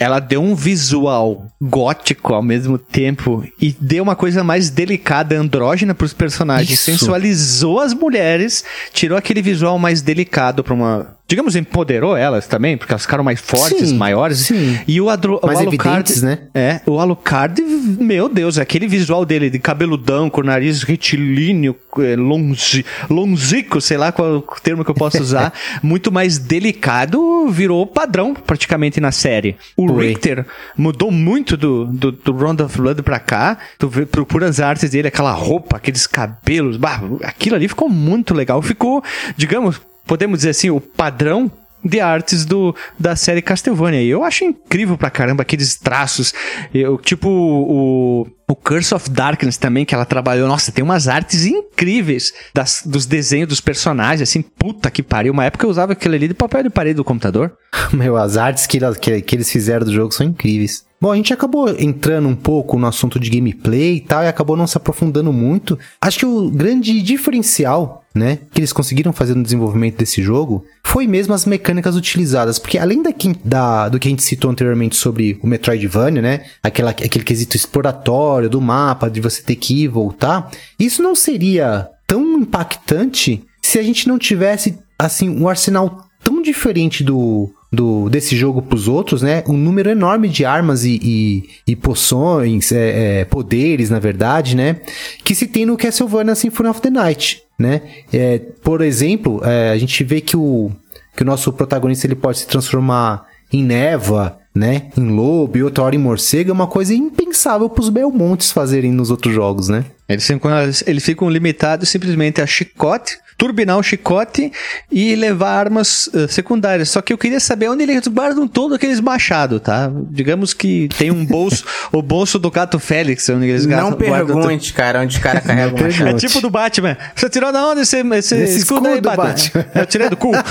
Ela deu um visual gótico ao mesmo tempo e deu uma coisa mais delicada, andrógena pros personagens. Isso. Sensualizou as mulheres, tirou aquele visual mais delicado pra uma. Digamos, empoderou elas também, porque elas ficaram mais fortes, Sim, maiores. sim. E o, Adro, Mais o Alucard. evidentes, né? É, o Alucard, meu Deus, aquele visual dele de cabeludão, com o nariz retilíneo, é, longe, lonzico, sei lá qual o termo que eu posso usar, (laughs) muito mais delicado, virou padrão praticamente na série. O Foi. Richter mudou muito do, do, do Round of Blood pra cá, tu vê, procura as artes dele, aquela roupa, aqueles cabelos, bah, aquilo ali ficou muito legal, ficou, digamos, podemos dizer assim, o padrão de artes do, da série Castlevania. E eu acho incrível pra caramba aqueles traços. Eu, tipo o, o Curse of Darkness também, que ela trabalhou. Nossa, tem umas artes incríveis das, dos desenhos dos personagens, assim, puta que pariu. Uma época eu usava aquele ali de papel de parede do computador. (laughs) Meu, as artes que, que, que eles fizeram do jogo são incríveis. Bom, a gente acabou entrando um pouco no assunto de gameplay e tal, e acabou não se aprofundando muito. Acho que o grande diferencial, né, que eles conseguiram fazer no desenvolvimento desse jogo foi mesmo as mecânicas utilizadas. Porque além da, da- do que a gente citou anteriormente sobre o Metroidvania, né, aquela, aquele quesito exploratório do mapa, de você ter que ir e voltar, isso não seria tão impactante se a gente não tivesse, assim, um arsenal tão diferente do, do desse jogo pros outros, né? Um número enorme de armas e, e, e poções, é, é, poderes, na verdade, né? Que se tem no Castlevania Symphony of the Night, né? É, por exemplo, é, a gente vê que o, que o nosso protagonista ele pode se transformar em névoa, né? Em lobo e outra hora em morcego, é uma coisa impensável pros Belmontes fazerem nos outros jogos, né? Eles ficam, eles ficam limitados simplesmente a chicote, turbinar o chicote e levar armas eh, secundárias. Só que eu queria saber onde eles guardam todos aqueles machados, tá? Digamos que tem um bolso, (laughs) o bolso do gato Félix, onde eles Não guardam- pergunte, cara, onde (laughs) o cara carrega o machado. É tipo do Batman. Você tirou da onde esse, esse, Esse escudo aí, escudo, Batman? Batman. Eu tirei do cu. (laughs)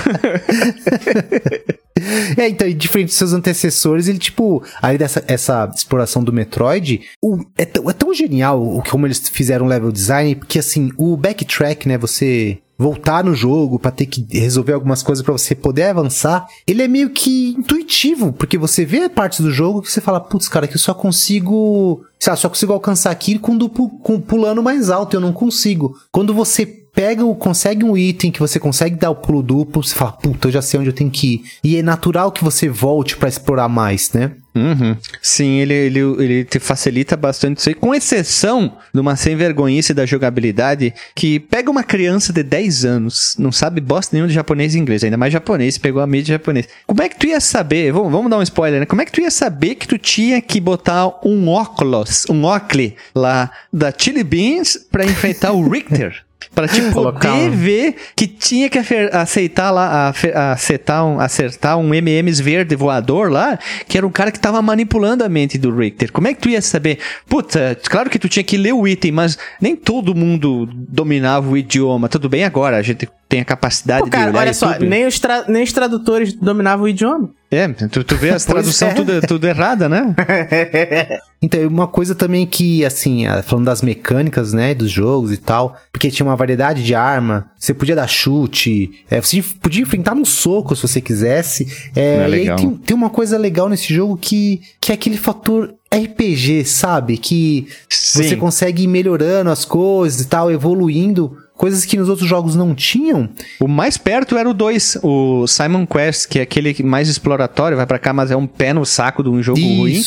É, então, e diferente dos seus antecessores, ele, tipo, aí dessa essa exploração do Metroid, o- é, tão, é tão genial o como eles fizeram o level design, porque assim, o backtrack, né, você voltar no jogo pra ter que resolver algumas coisas pra você poder avançar, ele é meio que intuitivo, porque você vê partes do jogo que você fala, putz, cara, que eu só consigo, sei lá, só consigo alcançar aquilo com, duplo, com pulando mais alto, eu não consigo. Quando você pega, o- consegue um item que você consegue dar o pulo duplo, você fala, puta, eu já sei onde eu tenho que ir. E é natural que você volte pra explorar mais, né? Uhum. Sim, ele, ele, ele te facilita bastante isso aí, com exceção de uma sem vergonhice da jogabilidade que pega uma criança de 10 anos, não sabe bosta nenhum de japonês e inglês, ainda mais japonês, pegou a mídia japonês. Como é que tu ia saber, vamos, vamos dar um spoiler, né? Como é que tu ia saber que tu tinha que botar um óculos, um óculos lá da Chili Beans pra enfrentar o Richter? (laughs) Pra te (laughs) Colocar poder um- ver que tinha que aceitar lá, acertar um, acertar um MMs verde voador lá, que era um cara que tava manipulando a mente do Richter. Como é que tu ia saber? Puta, claro que tu tinha que ler o item, mas nem todo mundo dominava o idioma. Tudo bem agora, a gente tem a capacidade Pô, cara, de olhar olha só, YouTube. nem os, nem os tradutores dominavam o idioma. É, tu, tu vê as (laughs) Pois traduções é. tudo, tudo errada, né? (laughs) Então, e uma coisa também que, assim, falando das mecânicas, né, dos jogos e tal, porque tinha uma variedade de arma, você podia dar chute, é, você podia enfrentar no soco se você quisesse. É, É e aí legal. tem, tem uma coisa legal nesse jogo que, que é aquele fator RPG, sabe? Que você Sim. consegue ir melhorando as coisas e tal, evoluindo. Coisas que nos outros jogos não tinham. O mais perto era o 2, o Simon Quest, que é aquele que mais exploratório, vai pra cá, mas é um pé no saco de um jogo ruim.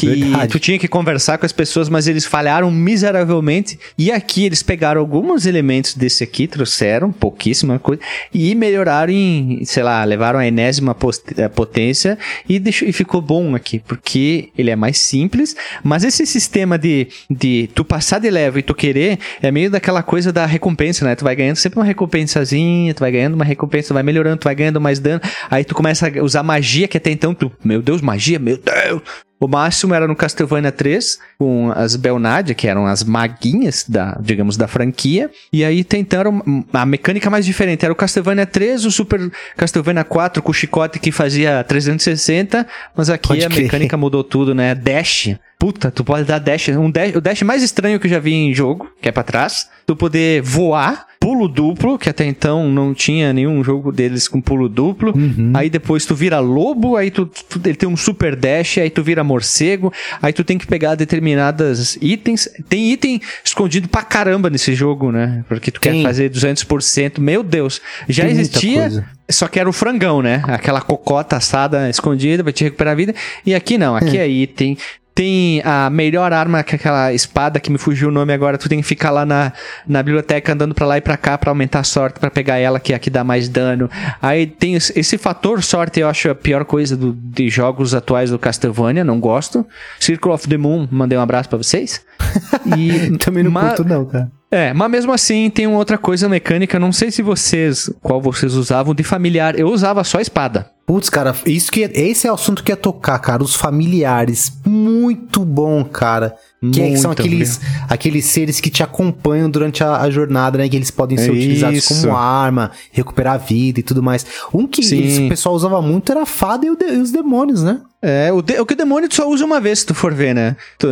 Que verdade. tu tinha que conversar com as pessoas, mas eles falharam miseravelmente. E aqui eles pegaram alguns elementos desse aqui, trouxeram pouquíssima coisa, e melhoraram em, sei lá, levaram a enésima eh, potência e, deixou, e ficou bom aqui, porque ele é mais simples, mas esse sistema de, de tu passar de level e tu querer é meio daquela coisa da recompensa, né? Tu vai ganhando sempre uma recompensazinha, tu vai ganhando uma recompensa, tu vai melhorando, tu vai ganhando mais dano, aí tu começa a usar magia, que até então tu, meu Deus, magia, meu Deus, o máximo era no Castlevania 3, com as Belnadia, que eram as maguinhas da, digamos, da franquia. E aí tentaram a mecânica mais diferente. Era o Castlevania 3, o Super Castlevania 4 com o chicote que fazia 360, mas aqui Pode a crer. mecânica mudou tudo, né? Dash. Puta, tu pode dar dash, um dash. O dash mais estranho que eu já vi em jogo, que é pra trás. Tu poder voar, pulo duplo, que até então não tinha nenhum jogo deles com pulo duplo. Aí depois tu vira lobo, aí tu, tu- ele tem um super dash, aí tu vira morcego, aí tu tem que pegar determinadas itens. Tem item escondido pra caramba nesse jogo, né? Porque tu Tem. quer fazer 200%. Meu Deus, já Tem existia. Só que era o frangão, né? Aquela cocota assada escondida pra te recuperar a vida. E aqui não, aqui é item. Tem a melhor arma, que é aquela espada que me fugiu o nome agora. Tu tem que ficar lá na, na biblioteca andando pra lá e pra cá pra aumentar a sorte, pra pegar ela, que é a que dá mais dano. Aí tem esse fator sorte, eu acho a pior coisa do- de jogos atuais do Castlevania, não gosto. Circle of the Moon, mandei um abraço pra vocês. (laughs) E, Também não curto, não, cara. É, mas mesmo assim tem uma outra coisa mecânica, não sei se vocês, qual vocês usavam de familiar. Eu usava só espada. Putz, cara, isso que esse é o assunto que ia tocar, cara. Os familiares. Muito bom, cara. Que, é- que são Muito aqueles, aqueles seres que te acompanham durante a, a jornada, né? Que eles podem ser utilizados Isso. como arma, recuperar a vida e tudo mais. Um que eles- o pessoal usava muito era a fada e, o de- e os demônios, né? É, o, de- o que o demônio tu só usa uma vez, se tu for ver, né? Tu,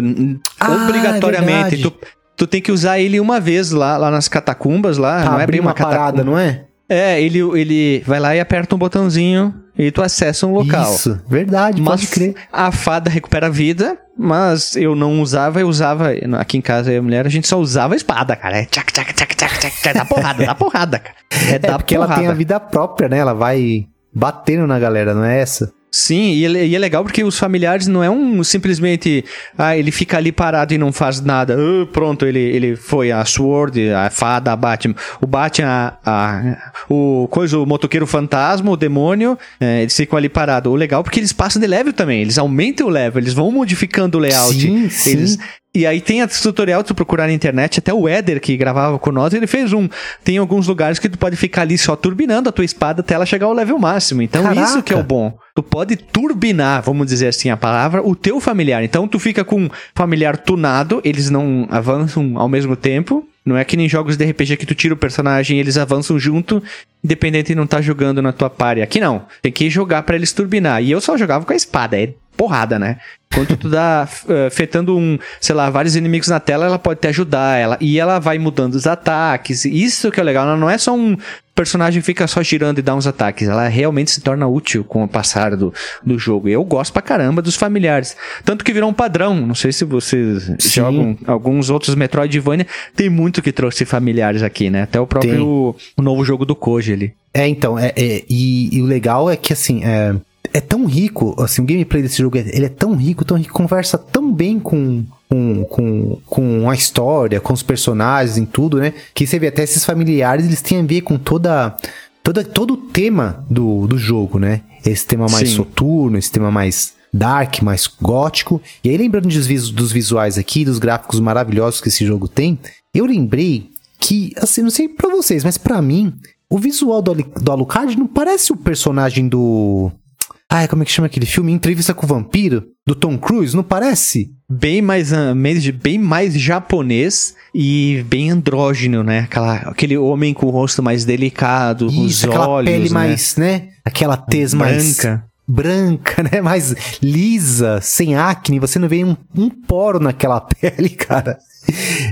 Ah, é obrigatoriamente, verdade. tu, tu tem que usar ele uma vez lá, lá nas catacumbas, lá. Pra não é abrir bem uma, uma parada, não é? É, ele, ele vai lá e aperta um botãozinho e tu acessa um local. Isso, verdade, Mas pode crer. a fada recupera a vida, mas eu não usava, eu usava. Aqui em casa, eu e a mulher, a gente só usava a espada, cara. É tchac, tchac, tchac, tchac, tchac, dá porrada, dá porrada, cara. É, (laughs) É porque porrada. ela tem a vida própria, né? Ela vai batendo na galera, não é essa? Sim, e, e é legal porque os familiares não é um simplesmente. Ah, ele fica ali parado e não faz nada. Ah, pronto, ele, ele foi a Sword, a fada, a Batman. O Batman, a, a- o coisa, o motoqueiro fantasma, o demônio, é, eles ficam ali parados. O legal é porque eles passam de level também. Eles aumentam o level, eles vão modificando o layout. Sim, sim. Eles, e aí tem esse tutorial, tu procurar na internet, até o Éder que gravava com nós, ele fez um. Tem alguns lugares que tu pode ficar ali só turbinando a tua espada até ela chegar ao level máximo. Então Caraca. isso que é o bom. Tu pode turbinar, vamos dizer assim a palavra, o teu familiar. Então tu fica com um familiar tunado, eles não avançam ao mesmo tempo. Não é que nem jogos de RPG que tu tira o personagem e eles avançam junto, independente de não estar jogando na tua party. Aqui não. Tem que jogar pra eles turbinar. E eu só jogava com a espada, é porrada, né? Quando tu (laughs) dá eh, fetando um, sei lá, vários inimigos na tela, ela pode te ajudar, ela e ela vai mudando os ataques. Isso que é legal, ela não é só um personagem que fica só girando e dá uns ataques, ela realmente se torna útil com o passar do, do jogo. E eu gosto pra caramba dos familiares. Tanto que virou um padrão. Não sei se vocês Sim. jogam alguns outros Metroidvania, tem muito que trouxe familiares aqui, né? Até o próprio Tem. o novo jogo do Koji ali. É, então, é, é, e, e o legal é que, assim, é, é tão rico, assim, o gameplay desse jogo, é- ele é tão rico, tão rico, conversa tão bem com, com, com, com a história, com os personagens, em tudo, né? Que você vê até esses familiares, eles têm a ver com toda, toda todo o tema do, do jogo, né? Esse tema mais Sim. soturno, esse tema mais dark, mais gótico. E aí, lembrando dos, dos visuais aqui, dos gráficos maravilhosos que esse jogo tem, eu lembrei que, assim, não sei pra vocês, mas pra mim, o visual do, do Alucard não parece o personagem do. Ai, como é que chama aquele filme? Entrevista com o Vampiro? Do Tom Cruise, não parece? Bem mais, ah, bem mais japonês e bem andrógeno, né? Aquela, aquele homem com o rosto mais delicado, com os Isso, aquela olhos, pele né? mais, né? Aquela tez mais. branca. branca, (laughs) né? Mais lisa, sem acne. Você não vê um, um poro naquela (laughs) pele, cara.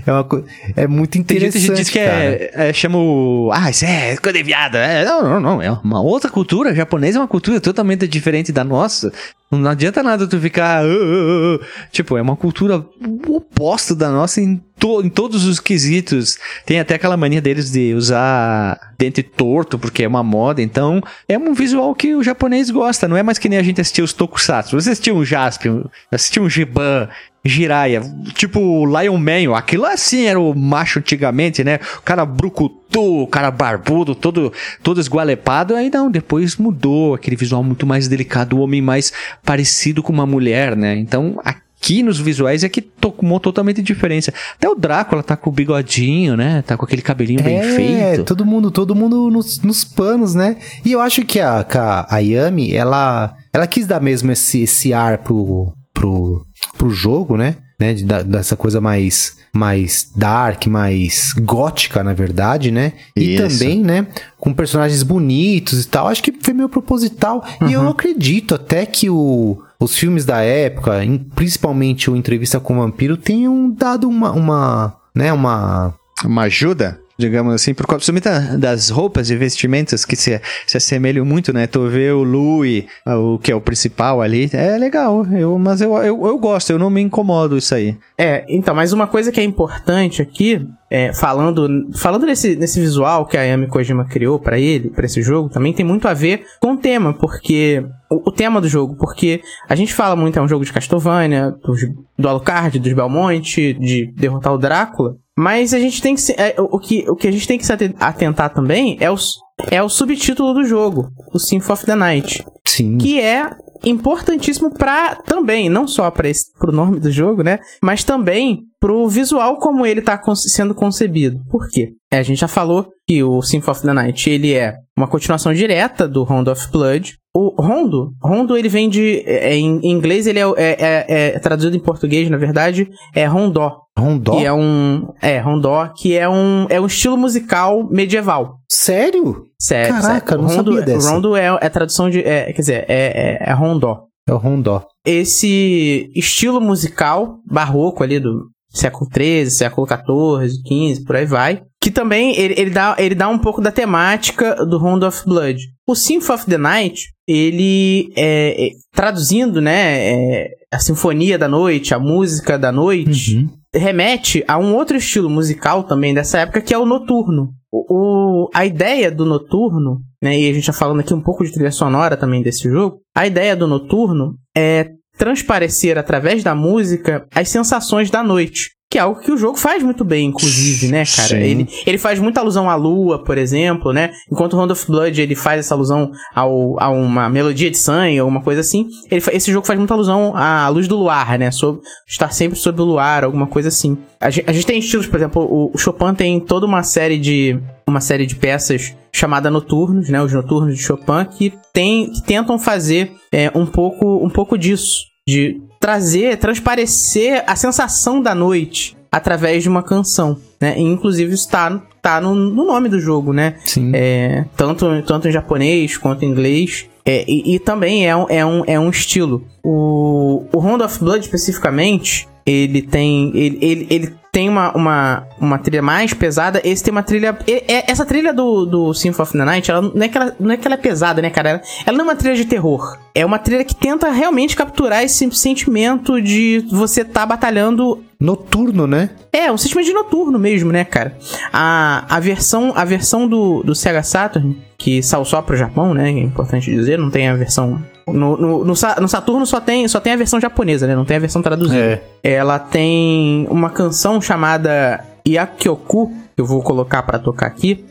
É, uma co... é muito Tem gente interessante. que diz que é, é chama o, ah, isso é coisa de viado. É, não, não, não, é uma outra cultura. A japonesa é uma cultura totalmente diferente da nossa. Não adianta nada tu ficar, "Ah, ah, ah". tipo, é uma cultura oposta da nossa em, to- em todos os quesitos. Tem até aquela mania deles de usar dente torto porque é uma moda. Então, é um visual que o japonês gosta. Não é mais que nem a gente assistia os tokusatsu. Você assistia um Jaspion, assistia um Giban, Jiraiya, tipo Lion Man, aquilo assim era o macho antigamente, né? O cara brucutu, o cara barbudo, todo, todo esgualepado. Aí não, depois mudou, aquele visual muito mais delicado, o homem mais parecido com uma mulher, né? Então aqui nos visuais é que tomou totalmente diferença. Até o Drácula tá com o bigodinho, né? Tá com aquele cabelinho bem É, feito. todo mundo, todo mundo nos, nos panos, né? E eu acho que a, a, a Yami, ela, ela quis dar mesmo esse, esse ar pro, pro, pro jogo, né? né? De, da- dessa coisa mais, mais dark, mais gótica, na verdade, né? E Isso. também, né? Com personagens bonitos e tal. Acho que foi meio proposital. E eu acredito até que o, os filmes da época, principalmente o Entrevista com o Vampiro, tenham dado uma, uma né? Uma Uma ajuda? Digamos assim, por da- das roupas e vestimentas que se, se assemelham muito, né? Tu vê o Louis, ah, o que é o principal ali, é legal, eu, mas eu, eu, eu gosto, eu não me incomodo isso aí. É, então, mas uma coisa que é importante aqui, é, falando, falando nesse, nesse visual que a Yami Kojima criou pra ele, pra esse jogo, também tem muito a ver com o tema, porque. O, o tema do jogo, porque a gente fala muito, é um jogo de Castlevania, dos, do Alucard, dos Belmonte, de derrotar o Drácula. Mas a gente tem que se, é, o, o que o que a gente tem que se aten- atentar também é o, é o subtítulo do jogo, o Symphony of the Night sim. que é importantíssimo para também, não só para pro nome do jogo, né, mas também pro visual como ele tá sendo concebido. Por quê? É, a gente já falou que o Symphony of the Night, ele é uma continuação direta do Rondo of Blood. O Rondo, Rondo ele vem de é, em em inglês ele é, é, é- é traduzido em português, na verdade, é Rondó, Rondó? que é um é Rondó, que é um é um estilo musical medieval. Sério? Sério, Caraca, sério. não Rondo, sabia dessa. Rondo é, é tradução de. É, quer dizer, é, é, é rondó. É o Rondó. Esse estilo musical barroco ali do século XIII, século XIV, XV, por aí vai. Que também ele, ele, dá, ele dá um pouco da temática do Round of Blood. O Symphony of the Night, ele é, é, traduzindo, né, é, a sinfonia da noite, a música da noite, Uhum. remete a um outro estilo musical também dessa época, que é o noturno. O, o- a ideia do noturno, né, e a gente já falando aqui um pouco de trilha sonora também desse jogo, a ideia do noturno é transparecer através da música as sensações da noite. Que é algo que o jogo faz muito bem, inclusive, né, cara? Sim. Ele, ele faz muita alusão à lua, por exemplo, né? Enquanto o Round of Blood ele faz essa alusão ao, a uma melodia de sangue, alguma coisa assim. Ele, esse jogo faz muita alusão à luz do luar, né? Sobre, estar sempre sob o luar, alguma coisa assim. A gente, a gente tem estilos, por exemplo, o, o Chopin tem toda uma série de uma série de peças chamada Noturnos, né? Os Noturnos de Chopin que tem que tentam fazer é, um pouco um pouco disso, de trazer, transparecer a sensação da noite através de uma canção, né? E, inclusive isso tá, tá no, no nome do jogo, né? Sim. É, tanto, tanto em japonês quanto em inglês. É, e, e também é um, é, um, é um estilo. O, o Round of Blood, especificamente, ele tem. Ele, ele, ele tem uma, uma, uma trilha mais pesada. Esse tem uma trilha. é- essa trilha do, do Symphony of the Night, ela não é, que ela, não é que ela é pesada, né, cara? Ela, ela não é uma trilha de terror. É uma trilha que tenta realmente capturar esse sentimento de você tá batalhando Noturno, né? é, um sistema de noturno mesmo, né, cara? A, a versão, a versão do, do Sega Saturn, que saiu só pro Japão, né? É importante dizer, não tem a versão No, no, no, no Saturno só tem, só tem a versão japonesa, né? Não tem a versão traduzida. É. Ela tem uma canção chamada Yakyoku, que eu vou colocar pra tocar aqui.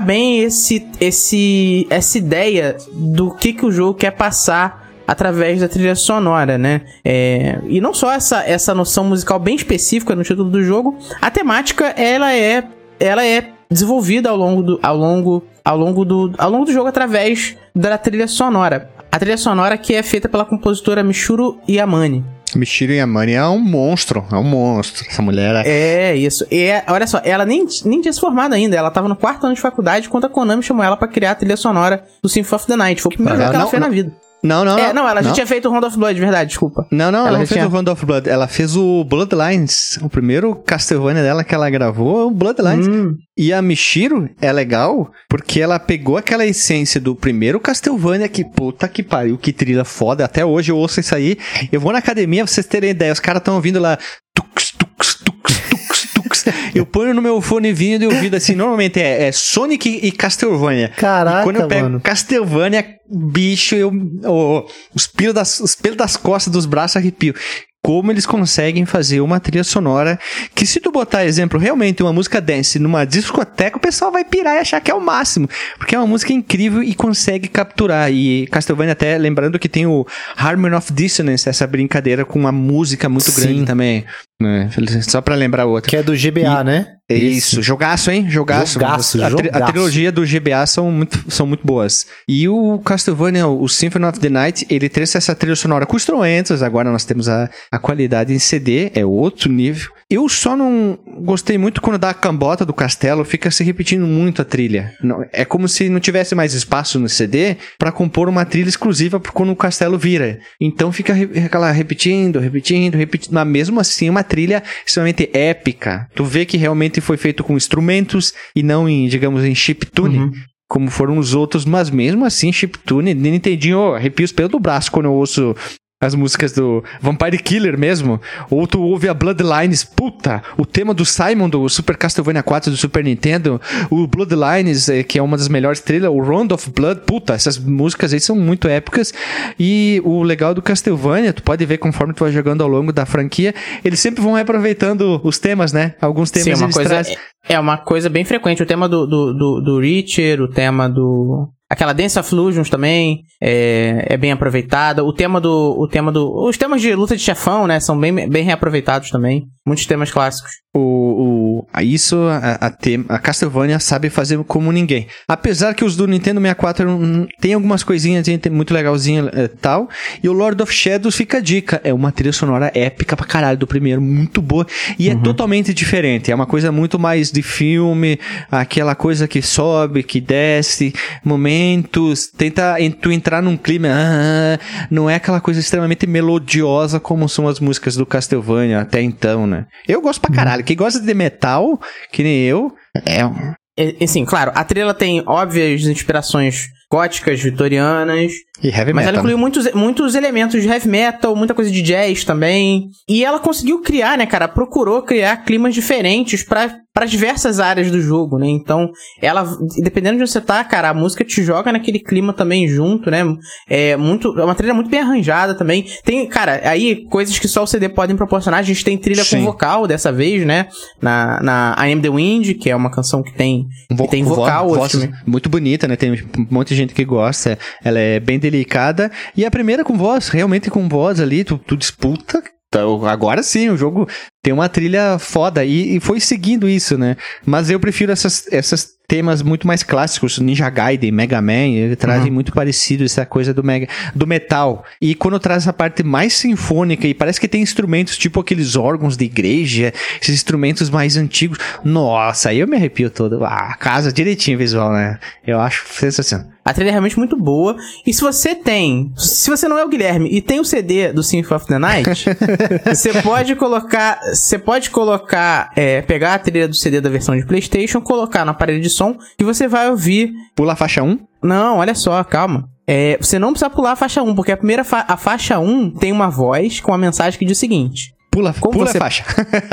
Bem esse, esse, essa ideia do que, que o jogo quer passar através da trilha sonora, né? É, e não só essa, essa noção musical bem específica no título do jogo, a temática ela é, ela é desenvolvida ao longo do, ao longo, ao longo do, ao longo do jogo através da trilha sonora. A trilha sonora que é feita pela compositora Michuro Yamane. Michiro Yamane é um monstro, é um monstro. Essa mulher é... É, isso. E é- olha só, ela nem, nem tinha se formado ainda. Ela tava no quarto ano de faculdade quando a Konami chamou ela pra criar a trilha sonora do Symphony of the Night. Foi o primeiro jogo que ela não, fez não. na vida. Não, não, é, não, ela já não. tinha feito o Round of Blood, verdade, desculpa. Não, não, ela, Ela não já fez tinha- o Round of Blood. Ela fez o Bloodlines. O primeiro Castlevania dela que ela gravou é o Bloodlines. Hum, E a Michiro é legal porque ela pegou aquela essência do primeiro Castlevania que puta que pariu, que trilha foda. Até hoje eu ouço isso aí. Eu vou na academia, pra vocês terem ideia. Os caras estão ouvindo lá. Tux, tux, tux, tux, tux. Eu ponho no meu fonezinho de ouvido assim. Normalmente é, é Sonic e Castlevania. Caraca, E quando eu pego mano. Castlevania, bicho, eu. ô, os, pelos das, os pelos das costas dos braços arrepio. Como eles conseguem fazer uma trilha sonora que, se tu botar exemplo, realmente uma música dance numa discoteca, o pessoal vai pirar e achar que é o máximo. Porque é uma música incrível e consegue capturar. E Castlevania, até lembrando que tem o Harmony of Dissonance, essa brincadeira com uma música muito Sim. grande também. Né? Só pra lembrar outra. Que é do GBA, né? É Isso, jogaço, hein? Jogaço. Jogaço, a, tri- a jogaço. trilogia do GBA são muito, são muito boas. E o Castlevania, o Symphony of the Night, ele trouxe essa trilha sonora com instrumentos. Agora nós temos a, a qualidade em CD, é outro nível. Eu só não gostei muito quando dá a cambota do castelo, fica se repetindo muito a trilha. Não- é como se não tivesse mais espaço no CD pra compor uma trilha exclusiva pra quando o castelo vira. Então fica re- aquela repetindo, repetindo, repetindo. Mas mesmo assim, é uma trilha extremamente épica. Tu vê que realmente foi feito com instrumentos e não em, digamos, em chiptune. Uhum. Como foram os outros, mas mesmo assim, chiptune, Nintendinho, oh, arrepio os pelos do braço quando eu ouço as músicas do Vampire Killer mesmo. Ou tu ouve a Bloodlines, puta, o tema do Simon do Super Castlevania 4 do Super Nintendo, o Bloodlines, eh, que é uma das melhores trilhas, o Round of Blood, puta, essas músicas aí são muito épicas. E o legal do Castlevania, tu pode ver conforme tu vai jogando ao longo da franquia, eles sempre vão reaproveitando os temas, né? Alguns temas Sim, é uma coisa, trazem. é uma coisa bem frequente. O tema do, do, do, do Reacher, o tema do. Aquela Dance of Illusions também é, é bem aproveitada. O tema do. O tema do. Os temas de luta de chefão, né? São bem, bem reaproveitados também. Muitos temas clássicos. O, o, a- isso a, a, tem- a Castlevania sabe fazer como ninguém. Apesar que os do Nintendo 64 não- tem algumas coisinhas muito legalzinha e tal. E o Lord of Shadows fica a dica. É uma trilha sonora épica pra caralho do primeiro, muito boa. E é totalmente diferente. É uma coisa muito mais de filme, aquela coisa que sobe, que desce, momentos. Tenta en- tu entrar num clima. ah, não é aquela coisa extremamente melodiosa como são as músicas do Castlevania até então, né? Eu gosto pra caralho. Quem gosta de metal, que nem eu, é um. E, assim, claro, a trilha tem óbvias inspirações góticas, vitorianas. E heavy Mas ela metal. incluiu muitos, muitos elementos de heavy metal, muita coisa de jazz também. E ela conseguiu criar, né, cara? Procurou criar climas diferentes para para diversas áreas do jogo, né? Então, ela, dependendo de onde você tá, cara, a música te joga naquele clima também junto, né? É muito, é uma trilha muito bem arranjada também. Tem, cara, aí coisas que só o CD podem proporcionar. A gente tem trilha Sim. com vocal dessa vez, né? Na, na I Am the Wind, que é uma canção que tem, Vo- que tem vo- vocal, voz outros também. muito bonita, né? Tem um monte de gente que gosta. Ela é bem delicada. E a primeira com voz, realmente com voz ali, tu, tu disputa. Então, agora sim, o jogo tem uma trilha foda. E, e foi seguindo isso, né? Mas eu prefiro essas, essas temas muito mais clássicos. Ninja Gaiden, Mega Man, ele trazem muito parecido essa coisa do, mega, do metal. E quando traz essa parte mais sinfônica, e parece que tem instrumentos tipo aqueles órgãos de igreja, esses instrumentos mais antigos. Nossa, aí eu me arrepio todo. Ah, casa direitinho visual, né? Eu acho sensacional. A trilha é realmente muito boa. E se você tem. Se você não é o Guilherme e tem o CD do Symphony of the Night, (laughs) você pode colocar. Você pode colocar. é, pegar a trilha do CD da versão de PlayStation, colocar no aparelho de som e você vai ouvir. Pula a faixa 1. Não, olha só, calma. É, você não precisa pular a faixa 1, porque a primeira fa- a faixa 1 tem uma voz com a mensagem que diz o seguinte. Pula, Como pula você- a faixa.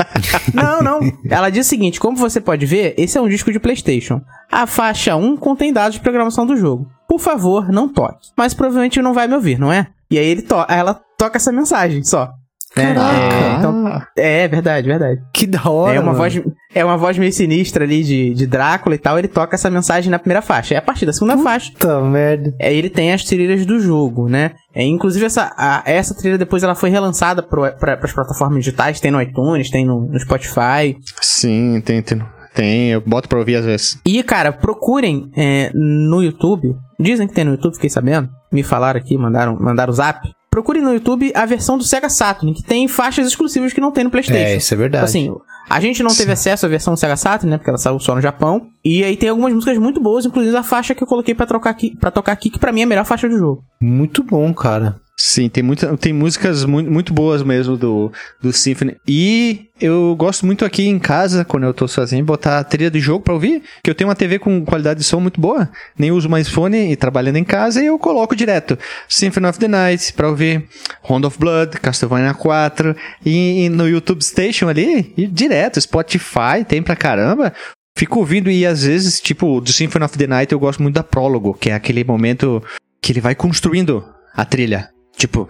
(laughs) Não, não. Ela diz o seguinte: como você pode ver, esse é um disco de PlayStation. A faixa 1 contém dados de programação do jogo. Por favor, não toque. Mas provavelmente não vai me ouvir, não é? E aí ele to aí ela toca essa mensagem só. né? É, então, é verdade, verdade. Que da hora. É uma, mano. voz, é uma voz meio sinistra ali de, de Drácula e tal. Ele toca essa mensagem na primeira faixa. É a partir da segunda faixa. Puta merda. É, ele tem as trilhas do jogo, né? É, inclusive, essa, a- essa trilha depois ela foi relançada para as plataformas digitais. Tem no iTunes, tem no, no Spotify. Sim, tem, tem, tem. Eu boto pra ouvir às vezes. E, cara, procurem é, no YouTube. Dizem que tem no YouTube, fiquei sabendo. Me falaram aqui, mandaram, mandaram o zap. Procurem no YouTube a versão do Sega Saturn, que tem faixas exclusivas que não tem no PlayStation. É, isso é verdade. Assim, a gente não teve acesso à versão do Sega Saturn, né? Porque ela saiu só no Japão. E aí tem algumas músicas muito boas, inclusive a faixa que eu coloquei pra, trocar aqui, pra tocar aqui, que pra mim é a melhor faixa do jogo. Muito bom, cara. Sim, tem, muita, tem músicas muito, muito boas mesmo do, do Symphony. E eu gosto muito aqui em casa, quando eu tô sozinho, botar a trilha de jogo pra ouvir. Que eu tenho uma TV com qualidade de som muito boa. Nem uso mais fone e trabalhando em casa. E eu coloco direto Symphony of the Night pra ouvir. Round of Blood, Castlevania 4. E, e no YouTube Station ali, e direto. Spotify, tem pra caramba. Fico ouvindo e às vezes, tipo, do Symphony of the Night eu gosto muito da prólogo, que é aquele momento que ele vai construindo a trilha. Tipo,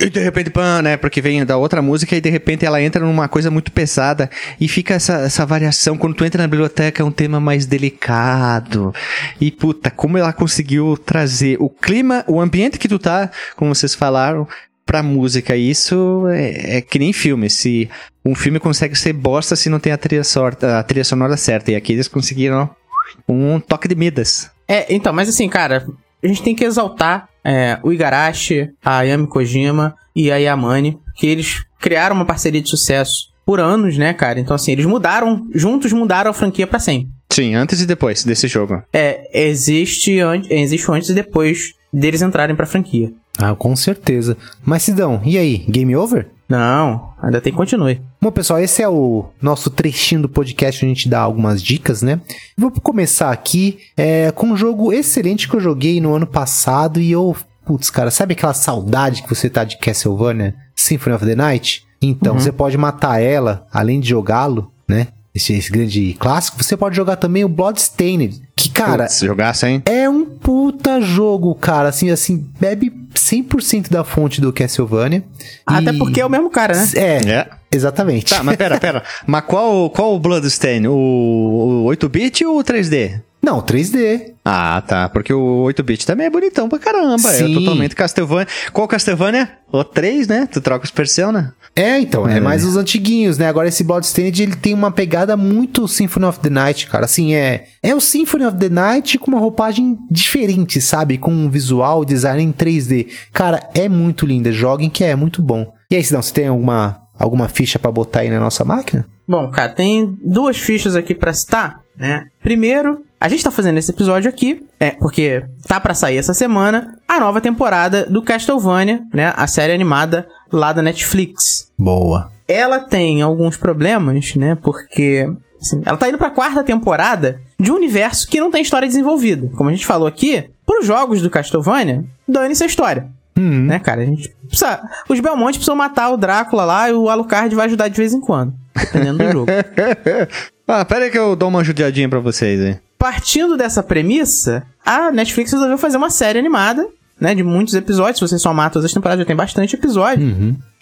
e de repente, pã, né? Porque vem da outra música e de repente ela entra numa coisa muito pesada e fica essa, essa variação. Quando tu entra na biblioteca é um tema mais delicado. E puta, como ela conseguiu trazer o clima, o ambiente que tu tá, como vocês falaram, pra música. Isso é, é que nem filme. Se um filme consegue ser bosta se não tem a trilha, sorta, a trilha sonora certa. E aqui eles conseguiram um toque de Midas. É, então, mas assim, cara, a gente tem que exaltar é, o Igarashi, a Yami Kojima e a Yamane, que eles criaram uma parceria de sucesso por anos, né, cara? Então, assim, eles mudaram, juntos mudaram a franquia pra sempre. Sim, antes e depois desse jogo. É, existe, an existe antes e depois deles entrarem pra franquia. Ah, com certeza. Mas Sidão, e aí? Game over? Não, ainda tem que continue. Bom, pessoal, esse é o nosso trechinho do podcast onde a gente dá algumas dicas, né? Vou começar aqui é, com um jogo excelente que eu joguei no ano passado e eu... Putz, cara, sabe aquela saudade que você tá de Castlevania Symphony of the Night? Então, você pode matar ela, além de jogá-lo, né? Esse, esse grande clássico. Você pode jogar também o Bloodstained, que, cara, Se jogasse, hein? é um puta jogo, cara. Assim, assim, bebe 100% da fonte do Castlevania. Até E- porque é o mesmo cara, né? É, É. exatamente. Tá, mas pera, pera. (laughs) mas qual, qual o Bloodstain? O, o 8-bit ou o 3D? Não, 3D. Ah, tá. Porque o 8-bit também é bonitão pra caramba. Sim. É totalmente Castlevania. Qual Castlevania? O 3, né? Tu troca os Persona. É, então, é, É. mais os antiguinhos, né? Agora esse Bloodstained, ele tem uma pegada muito Symphony of the Night, cara. Assim, é é o Symphony of the Night com uma roupagem diferente, sabe? Com um visual, design em 3D. Cara, é muito linda. Joguem que é muito bom. E aí, Sidão, você tem alguma, alguma ficha pra botar aí na nossa máquina? Bom, cara, tem duas fichas aqui pra citar, né? Primeiro, a gente tá fazendo esse episódio aqui, é, porque tá pra sair essa semana a nova temporada do Castlevania, né? A série animada lá da Netflix. Boa. Ela tem alguns problemas, né? Porque assim, ela tá indo pra quarta temporada de um universo que não tem história desenvolvida. Como a gente falou aqui, pros jogos do Castlevania, dane-se a história. Hum. Né, cara? A gente precisa. Os Belmonte precisam matar o Drácula lá e o Alucard vai ajudar de vez em quando. Dependendo do jogo. (laughs) ah, pera aí que eu dou uma judiadinha pra vocês aí. Partindo dessa premissa, a Netflix resolveu fazer uma série animada, né? De muitos episódios. Se você somar todas as temporadas, já tem bastante episódio.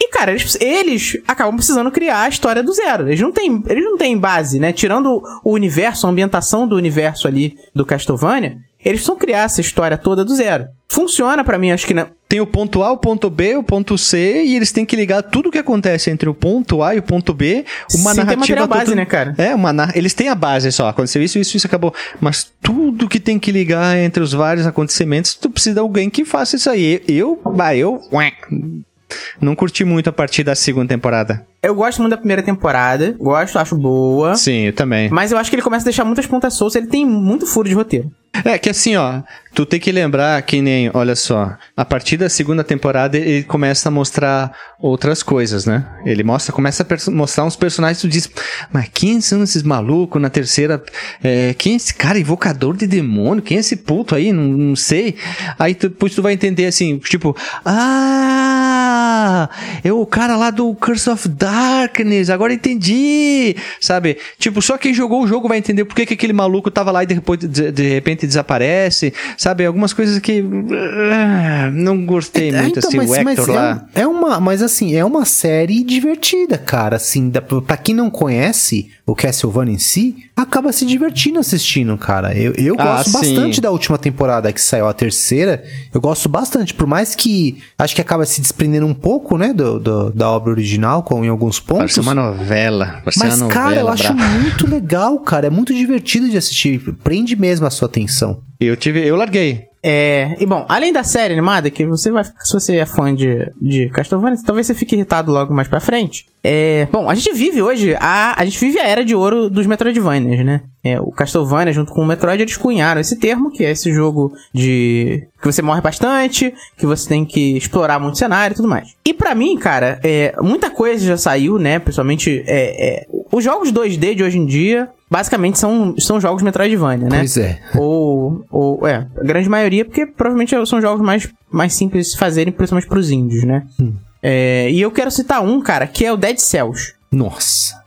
E, cara, eles, eles acabam precisando criar a história do zero. Eles não têm, eles não têm base, né? Tirando o universo, a ambientação do universo ali do Castlevania, eles precisam criar essa história toda do zero. Funciona pra mim, acho que não. Tem o ponto A, o ponto B, o ponto C, e eles têm que ligar tudo o que acontece entre o ponto A e o ponto B. Uma ter narrativa. material base, total- né, cara? É, uma nar... eles têm a base só. Aconteceu isso, isso, isso acabou. Mas tudo que tem que ligar entre os vários acontecimentos, tu precisa de alguém que faça isso aí. Eu, bah, eu. Não curti muito a partir da segunda temporada. Eu gosto muito da primeira temporada. Gosto, acho boa. Sim, eu também. Mas eu acho que ele começa a deixar muitas pontas soltas. Ele tem muito furo de roteiro. É que assim, ó, tu tem que lembrar que nem, olha só, a partir da segunda temporada ele começa a mostrar outras coisas, né? Ele mostra, começa a mostrar uns personagens, tu diz, mas quem são esses malucos na terceira? é, quem é esse cara, invocador de demônio? Quem é esse puto aí? Não, não sei. Aí tu- depois tu vai entender assim, tipo, ah, é o cara lá do Curse of Darkness, agora entendi, sabe? Tipo, só quem jogou o jogo vai entender por que, que aquele maluco tava lá e depois de, de repente desaparece, sabe? Algumas coisas que ah, não gostei É, muito, assim, o Hector é, lá. é uma, mas assim, é uma série divertida, cara. Assim, dá pra pra quem não conhece o Castlevania em si, acaba se divertindo assistindo, cara. Eu, eu Ah, gosto sim. bastante da última temporada que saiu a terceira. Eu gosto bastante, por mais que acho que acaba se desprendendo um pouco, né, do, do- da obra original, com em alguns pontos. Parece uma novela. Parece Mas, uma cara, eu acho brava. muito legal, cara. É muito divertido de assistir. Prende mesmo a sua atenção. Eu tive, eu larguei. É, e bom, além da série animada, que você vai, se você é fã de, de Castlevania, talvez você fique irritado logo mais pra frente. É, bom, a gente vive hoje, a, a gente vive a era de ouro dos Metroidvanias, né? É, o Castlevania junto com o Metroid, eles cunharam esse termo, que é esse jogo de que você morre bastante, que você tem que explorar muito cenário e tudo mais. E pra mim, cara, é, muita coisa já saiu, né? Principalmente, é, é, os jogos 2D de hoje em dia, basicamente são, são jogos Metroidvania, né? Pois é. Ou, ou, é, a grande maioria, porque provavelmente são jogos mais, mais simples de se fazerem, principalmente pros índios, né? É, e eu quero citar um, cara, que é o Dead Cells. Nossa.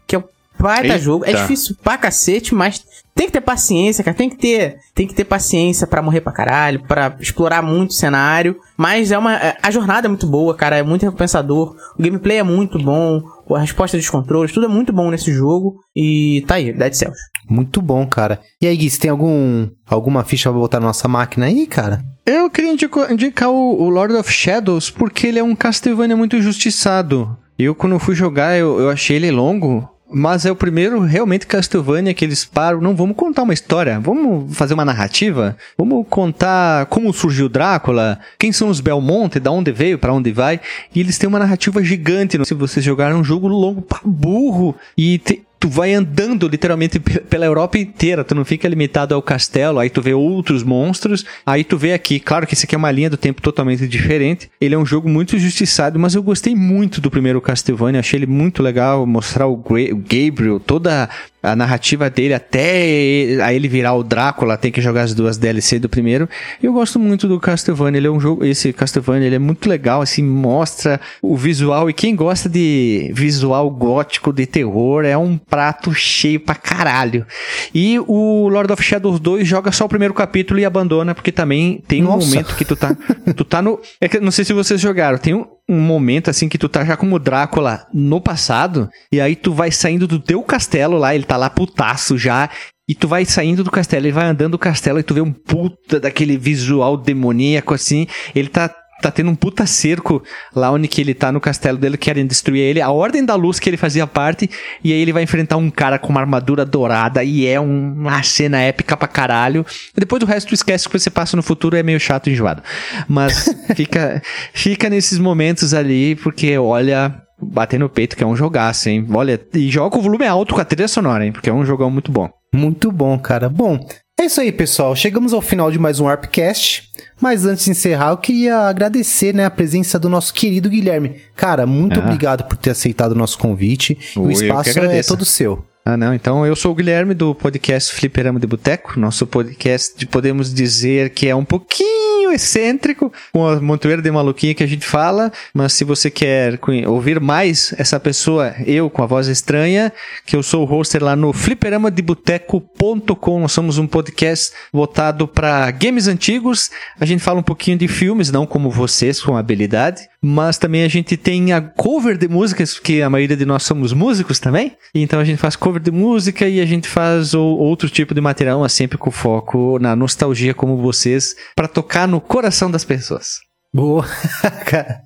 Baita Eita. jogo. É difícil pra cacete, mas tem que ter paciência, cara. Tem que ter, tem que ter paciência pra morrer pra caralho, pra explorar muito o cenário. Mas é uma. é- A jornada é muito boa, cara. É muito recompensador. O gameplay é muito bom. A resposta dos controles, tudo é muito bom nesse jogo. E tá aí, Dead Cells. Muito bom, cara. E aí, Gui, você tem algum, alguma ficha pra botar na nossa máquina aí, cara? Eu queria indico- indicar o, o Lord of Shadows porque ele é um Castlevania muito injustiçado. Eu, quando fui jogar, eu, eu achei ele longo. Mas é o primeiro realmente Castlevania que eles param. Não, vamos contar uma história. Vamos fazer uma narrativa. Vamos contar como surgiu Drácula, quem são os Belmonte, da onde veio, pra onde vai. E eles têm uma narrativa gigante. Se vocês jogaram um jogo longo pra burro. E te- tu vai andando literalmente pe- pela Europa inteira, tu não fica limitado ao castelo, aí tu vê outros monstros, aí tu vê aqui, claro que esse aqui é uma linha do tempo totalmente diferente, ele é um jogo muito justiçado, mas eu gostei muito do primeiro Castlevania, achei ele muito legal, mostrar o Gabriel, toda a narrativa dele até ele- aí ele virar o Drácula, tem que jogar as duas DLC do primeiro. Eu gosto muito do Castlevania, ele é um jogo, esse Castlevania, ele é muito legal, assim, mostra o visual e quem gosta de visual gótico de terror é um prato cheio pra caralho. E o Lord of Shadows 2 joga só o primeiro capítulo e abandona porque também tem um Nossa. momento que tu tá tu tá no é que não sei se vocês jogaram, tem um um momento assim que tu tá já como Drácula no passado, e aí tu vai saindo do teu castelo lá, ele tá lá putaço já, e tu vai saindo do castelo, ele vai andando do castelo e tu vê um puta daquele visual demoníaco assim, ele tá tá tendo um puta cerco lá onde que ele tá no castelo dele, querem destruir ele, a Ordem da Luz que ele fazia parte, e aí ele vai enfrentar um cara com uma armadura dourada, e é um- uma cena épica pra caralho. Depois do resto tu esquece que você passa no futuro, é meio chato e enjoado. Mas (laughs) fica, fica nesses momentos ali, porque olha, bater no peito que é um jogaço, hein? Olha, e joga o volume alto com a trilha sonora, hein? Porque é um jogão muito bom. Muito bom, cara. Bom, é isso aí, pessoal. Chegamos ao final de mais um Warpcast. Mas antes de encerrar, eu queria agradecer né, a presença do nosso querido Guilherme. Cara, muito Ah. obrigado por ter aceitado o nosso convite. Ui, o espaço é todo seu. Ah, não. Então, eu sou o Guilherme do podcast Fliperama de Boteco. Nosso podcast, podemos dizer que é um pouquinho excêntrico, com a montoeira de maluquinha que a gente fala. Mas se você quer ouvir mais essa pessoa, eu com a voz estranha, que eu sou o hoster lá no fliperamadeboteco.com. Nós somos um podcast voltado para games antigos. A gente fala um pouquinho de filmes, não como vocês, com habilidade. Mas também a gente tem a cover de músicas, porque a maioria de nós somos músicos também. Então a gente faz cover de música e a gente faz o- outro tipo de material, mas sempre com foco na nostalgia como vocês, para tocar no coração das pessoas. Boa. (laughs) cara.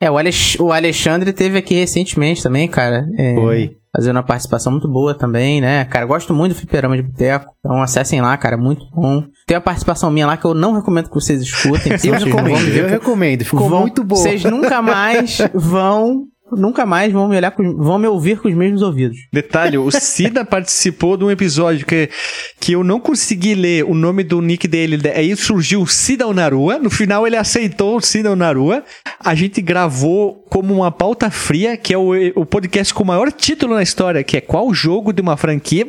É, o, Alex- o Alexandre teve aqui recentemente também, cara. É, Foi. Fazendo uma participação muito boa também, né? Cara, gosto muito do Fliperama de Boteco. Então acessem lá, cara, muito bom. Tem a participação minha lá que eu não recomendo que vocês escutem. (laughs) Eu recomendo, eu com- recomendo. Ficou vão- muito bom. Vocês nunca mais (laughs) vão. Nunca mais vão me olhar com, vão me ouvir com os mesmos ouvidos. Detalhe, o (laughs) Cida participou de um episódio que, que eu não consegui ler o nome do nick dele. Aí surgiu o Cida Onarua. No final ele aceitou o Cida Onarua. A gente gravou como uma pauta fria, que é o, o podcast com o maior título na história, que é qual jogo de uma franquia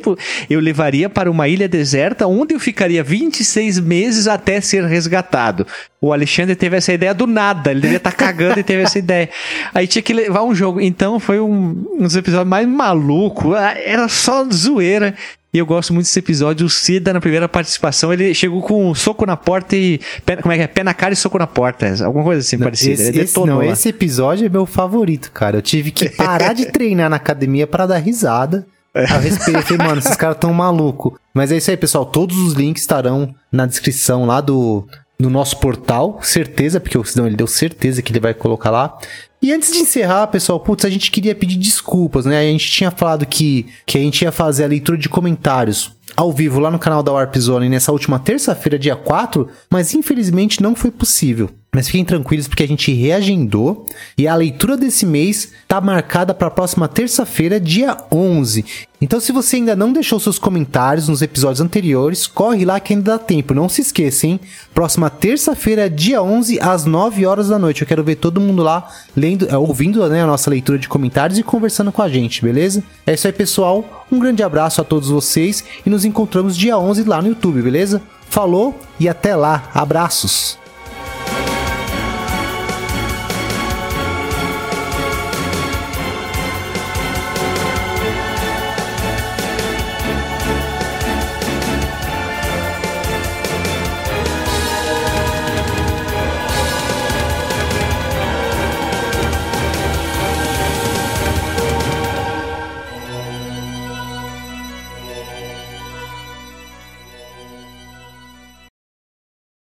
eu levaria para uma ilha deserta onde eu ficaria 26 meses até ser resgatado. O Alexandre teve essa ideia do nada, ele devia estar cagando e teve essa ideia. Aí tinha que levar um jogo. Então foi um, um dos episódios mais malucos. Ah, Era só zoeira. E eu gosto muito desse episódio. O Cida, na primeira participação, ele chegou com um soco na porta e. pé- como é que é? Pé na cara e soco na porta. Alguma coisa assim parecida. Esse, ele esse- detonou. não, lá. esse episódio é meu favorito, cara. Eu tive que parar de treinar na academia pra dar risada. Eu respirei e falei, mano, esses caras tão maluco. Mas é isso aí, pessoal. Todos os links estarão na descrição lá do, do nosso portal. Certeza, porque o Sidão ele deu certeza que ele vai colocar lá. E antes de encerrar, pessoal, putz, a gente queria pedir desculpas, né? A gente tinha falado que, que a gente ia fazer a leitura de comentários ao vivo lá no canal da Warp Zone nessa última terça-feira, dia 4, mas infelizmente não foi possível. Mas fiquem tranquilos porque a gente reagendou e a leitura desse mês tá marcada para a próxima terça-feira, dia 11. Então, se você ainda não deixou seus comentários nos episódios anteriores, corre lá que ainda dá tempo. Não se esqueça, hein? Próxima terça-feira, dia 11, às 9 horas da noite. Eu quero ver todo mundo lá lendo, é, ouvindo né, a nossa leitura de comentários e conversando com a gente, beleza? É isso aí, pessoal. Um grande abraço a todos vocês e nos encontramos dia 11 lá no YouTube, beleza? Falou e até lá. Abraços.